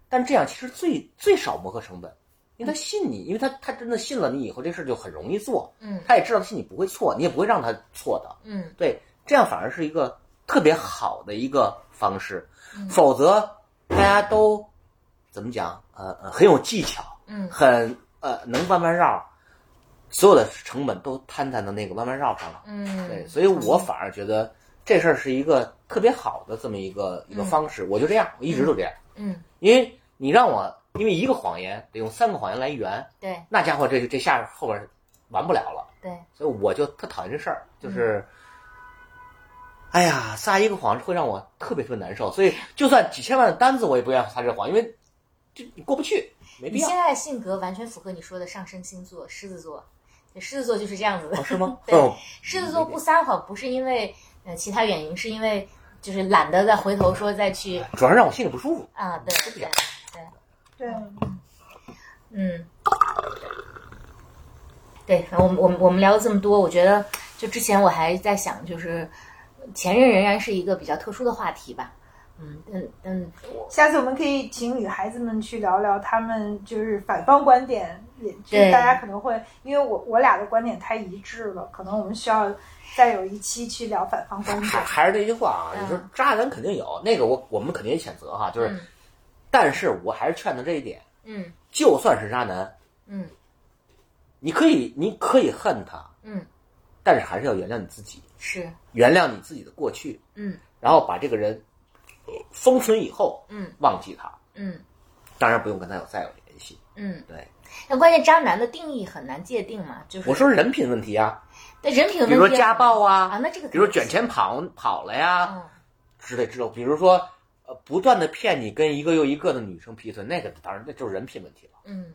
但这样其实最最少磨合成本，因为他信你，因为他他真的信了你以后，这事儿就很容易做。嗯他也知道信你不会错，你也不会让他错的。嗯对，这样反而是一个特别好的一个方式。嗯否则大家都怎么讲？呃，呃很有技巧，嗯很呃能弯弯绕，所有的成本都摊在了那个弯弯绕上了。嗯，对，所以我反而觉得这事儿是一个特别好的这么一个一个方式。我就这样，我一直都这样，嗯因为你让我因为一个谎言得用三个谎言来圆，对那家伙这这下后边完不了了。对所以我就特讨厌这事儿，就是，哎呀，撒一个谎会让我特别特别难受。所以就算几千万的单子，我也不愿意撒这个谎，因为就你过不去，没必要你现。在的性格完全符合你说的上升星座狮子座，狮子座就是这样子的，哦，是吗？对 哦，狮子座不撒谎不是因为呃其他原因，是因为就是懒得再回头说再去主要是让我心里不舒服。啊，对对对对，嗯，对，反正我们我们我们聊了这么多，我觉得就之前我还在想，就是前任仍然是一个比较特殊的话题吧。嗯嗯嗯，下次我们可以请女孩子们去聊聊她们就是反方观点，也就是大家可能会，因为我我俩的观点太一致了，可能我们需要再有一期去聊反方观点。还是那句话啊，嗯。你说渣男肯定有，那个我我们肯定也谴责哈，就是，嗯。但是我还是劝他这一点，嗯。就算是渣男，嗯。你可以你可以恨他，嗯，但是还是要原谅你自己，是，原谅你自己的过去，嗯。然后把这个人呃封存以后，嗯。忘记他，嗯。当然不用跟他有再有联系。嗯，对，那关键渣男的定义很难界定嘛，就是。我说人品问题啊，但人品问题比如说家暴啊，啊，那这个比如说卷钱跑跑了呀嗯。之类之类，比如说呃不断的骗你跟一个又一个的女生劈腿，那个当然那就是人品问题了。嗯，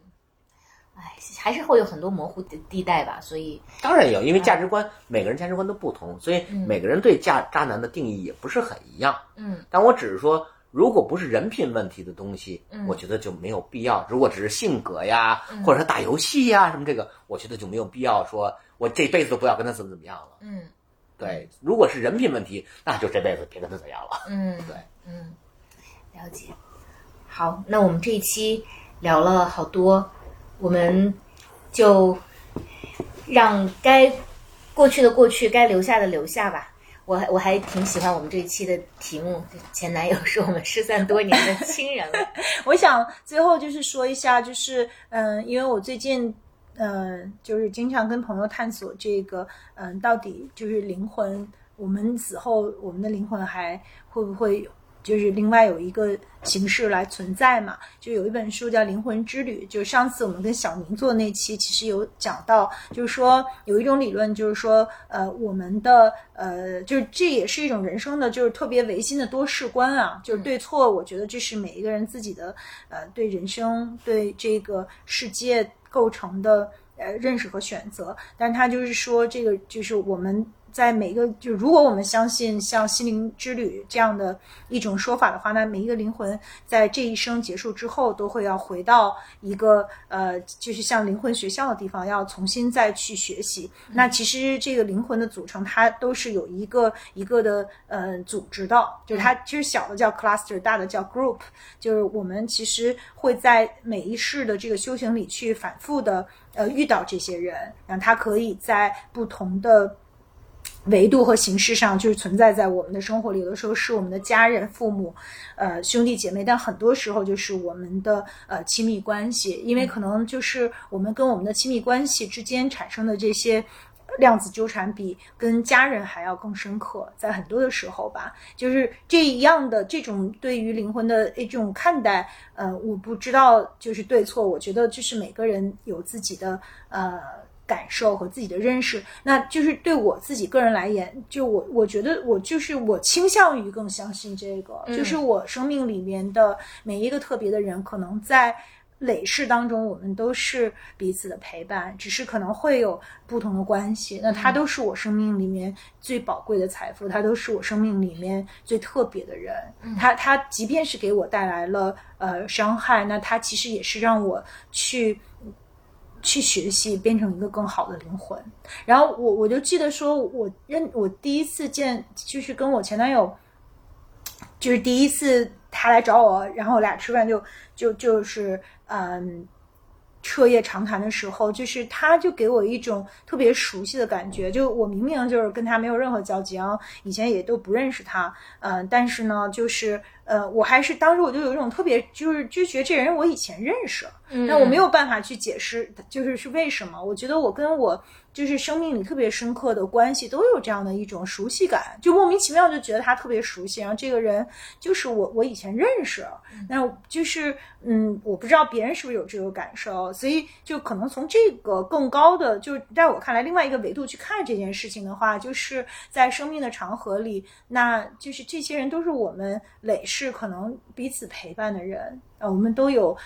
哎，还是会有很多模糊的地带吧，所以当然有，因为价值观每个人价值观都不同，所以每个人对价渣男的定义也不是很一样。嗯但我只是说，如果不是人品问题的东西，嗯我觉得就没有必要。如果只是性格呀，或者说打游戏呀什么这个，我觉得就没有必要说我这辈子都不要跟他怎么怎么样了。嗯对，如果是人品问题，那就这辈子别跟他怎样了。嗯，对，嗯，了解。好，那我们这一期聊了好多，我们就让该过去的过去，该留下的留下吧。我还我还挺喜欢我们这一期的题目，前男友是我们失散多年的亲人了。我想最后就是说一下，就是嗯，因为我最近嗯，就是经常跟朋友探索这个嗯，到底就是灵魂，我们死后我们的灵魂还会不会有就是另外有一个形式来存在嘛？就有一本书叫《灵魂之旅》，就上次我们跟小明做那期，其实有讲到，就是说有一种理论，就是说呃，我们的呃，就是这也是一种人生的，就是特别唯心的多事观啊，就是对错，我觉得这是每一个人自己的呃对人生对这个世界构成的呃认识和选择，但是他就是说这个就是我们。在每一个，就如果我们相信像心灵之旅这样的一种说法的话，那每一个灵魂在这一生结束之后，都会要回到一个呃，就是像灵魂学校的地方，要重新再去学习。那其实这个灵魂的组成，它都是有一个一个的呃组织的，就是它其实小的叫 cluster，大的叫 group，就是我们其实会在每一世的这个修行里去反复的呃遇到这些人，然后他可以在不同的。维度和形式上就是存在在我们的生活里，有的时候是我们的家人、父母、呃兄弟姐妹，但很多时候就是我们的呃亲密关系，因为可能就是我们跟我们的亲密关系之间产生的这些量子纠缠，比跟家人还要更深刻，在很多的时候吧，就是这一样的这种对于灵魂的这种看待，呃，我不知道就是对错，我觉得就是每个人有自己的呃。感受和自己的认识，那就是对我自己个人来言，就我我觉得我就是我倾向于更相信这个，就是我生命里面的每一个特别的人，可能在累世当中，我们都是彼此的陪伴，只是可能会有不同的关系，那他都是我生命里面最宝贵的财富，他都是我生命里面最特别的人，他他即便是给我带来了呃伤害，那他其实也是让我去。去学习，变成一个更好的灵魂。然后我我就记得说，我认我第一次见，就是跟我前男友，就是第一次他来找我，然后我俩吃饭就就就是嗯。彻夜长谈的时候，就是他就给我一种特别熟悉的感觉。就我明明就是跟他没有任何交集，然后以前也都不认识他，嗯、但是呢，就是呃，我还是当时我就有一种特别，就是就觉得这人我以前认识，但我没有办法去解释，就是是为什么。我觉得我跟我就是生命里特别深刻的关系都有这样的一种熟悉感，就莫名其妙就觉得他特别熟悉，然后这个人就是我我以前认识，那就是嗯，我不知道别人是不是有这个感受，所以就可能从这个更高的，就在我看来另外一个维度去看这件事情的话，就是在生命的长河里，那就是这些人都是我们累世可能彼此陪伴的人，啊，我们都有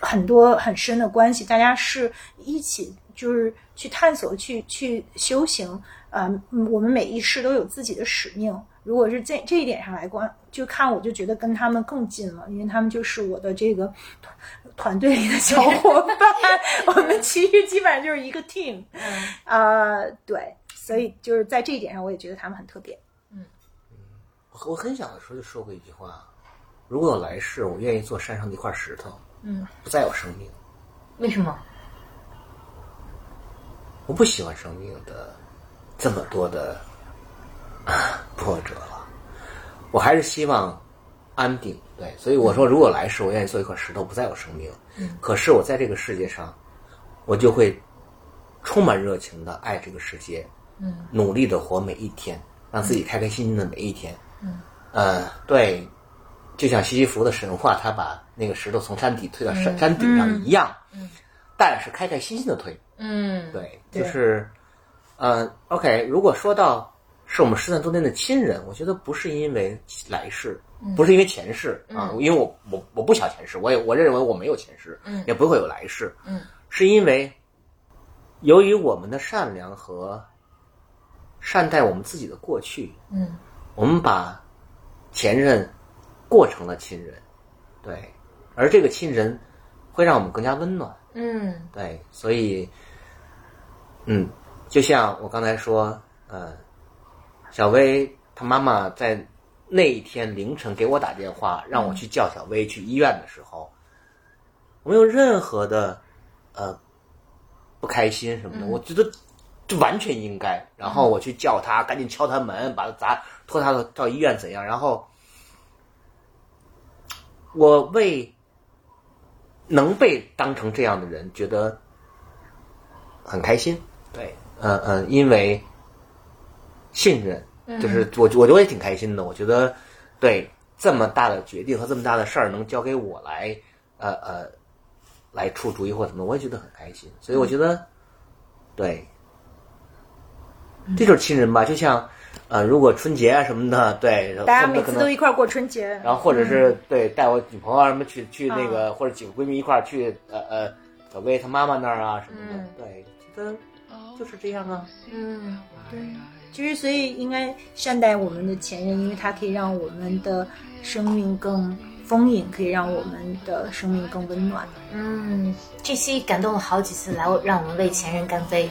很多很深的关系，大家是一起就是去探索、去去修行，呃，嗯我们每一世都有自己的使命。如果是这这一点上来观，就看我就觉得跟他们更近了，因为他们就是我的这个团团队里的小伙伴，我们其实基本上就是一个 team。嗯呃，对，所以就是在这一点上，我也觉得他们很特别。嗯我很小的时候就说过一句话：如果有来世，我愿意做山上的一块石头，嗯，不再有生命。为什么？我不喜欢生命的这么多的啊波折了，我还是希望安定。对，所以我说，如果来世，我愿意做一块石头，不再有生命。嗯，可是我在这个世界上，我就会充满热情的爱这个世界，嗯，努力的活每一天，让自己开开心心的每一天。嗯，呃，对，就像西西弗的神话，他把那个石头从山底推到山山顶上一样，嗯。但是开开心心的推，嗯，对，就是，呃，OK，如果说到是我们失散多年的亲人，我觉得不是因为来世，不是因为前世啊，因为我我我不想前世，我也我认为我没有前世，嗯也不会有来世，嗯，是因为由于我们的善良和善待我们自己的过去，嗯我们把前任过成了亲人，对，而这个亲人会让我们更加温暖。嗯。对，所以，嗯，就像我刚才说，呃，小薇她妈妈在那一天凌晨给我打电话，让我去叫小薇去医院的时候，我没有任何的呃不开心什么的，我觉得这完全应该。然后我去叫她，赶紧敲她门，把她砸拖她到到医院怎样？然后我为能被当成这样的人，觉得很开心。对，嗯、嗯、因为信任，就是我我我也挺开心的。我觉得，对这么大的决定和这么大的事儿能交给我来，呃呃，来出主意或怎么，我也觉得很开心。所以我觉得，对，这就是亲人吧。就像呃，如果春节啊什么的，对，大家每次都一块过春节，然后或者是、对带我女朋友啊什么去去那个、或者几个闺蜜一块去呃呃小薇她妈妈那儿啊什么的，嗯。对，觉得就是这样啊。嗯对其实所以应该善待我们的前任，因为他可以让我们的生命更丰盈，可以让我们的生命更温暖。嗯，这期感动了好几次，来让我们为前任干杯！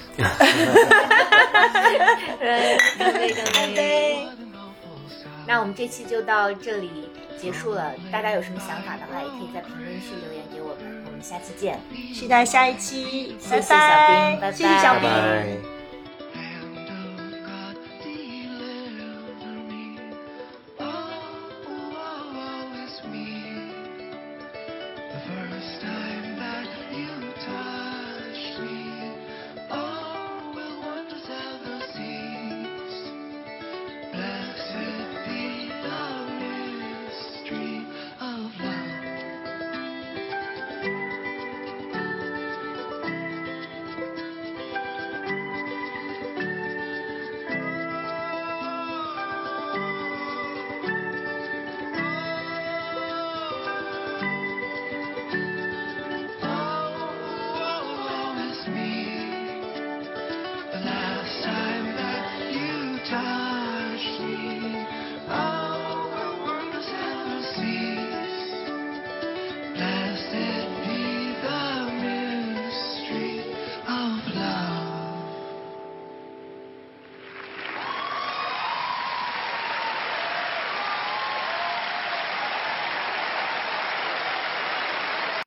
对，干杯干杯！那我们这期就到这里结束了。大家有什么想法的话，也可以在评论区留言们。下期见。期待下一期，谢谢拜拜小兵拜拜谢谢小兵。拜拜。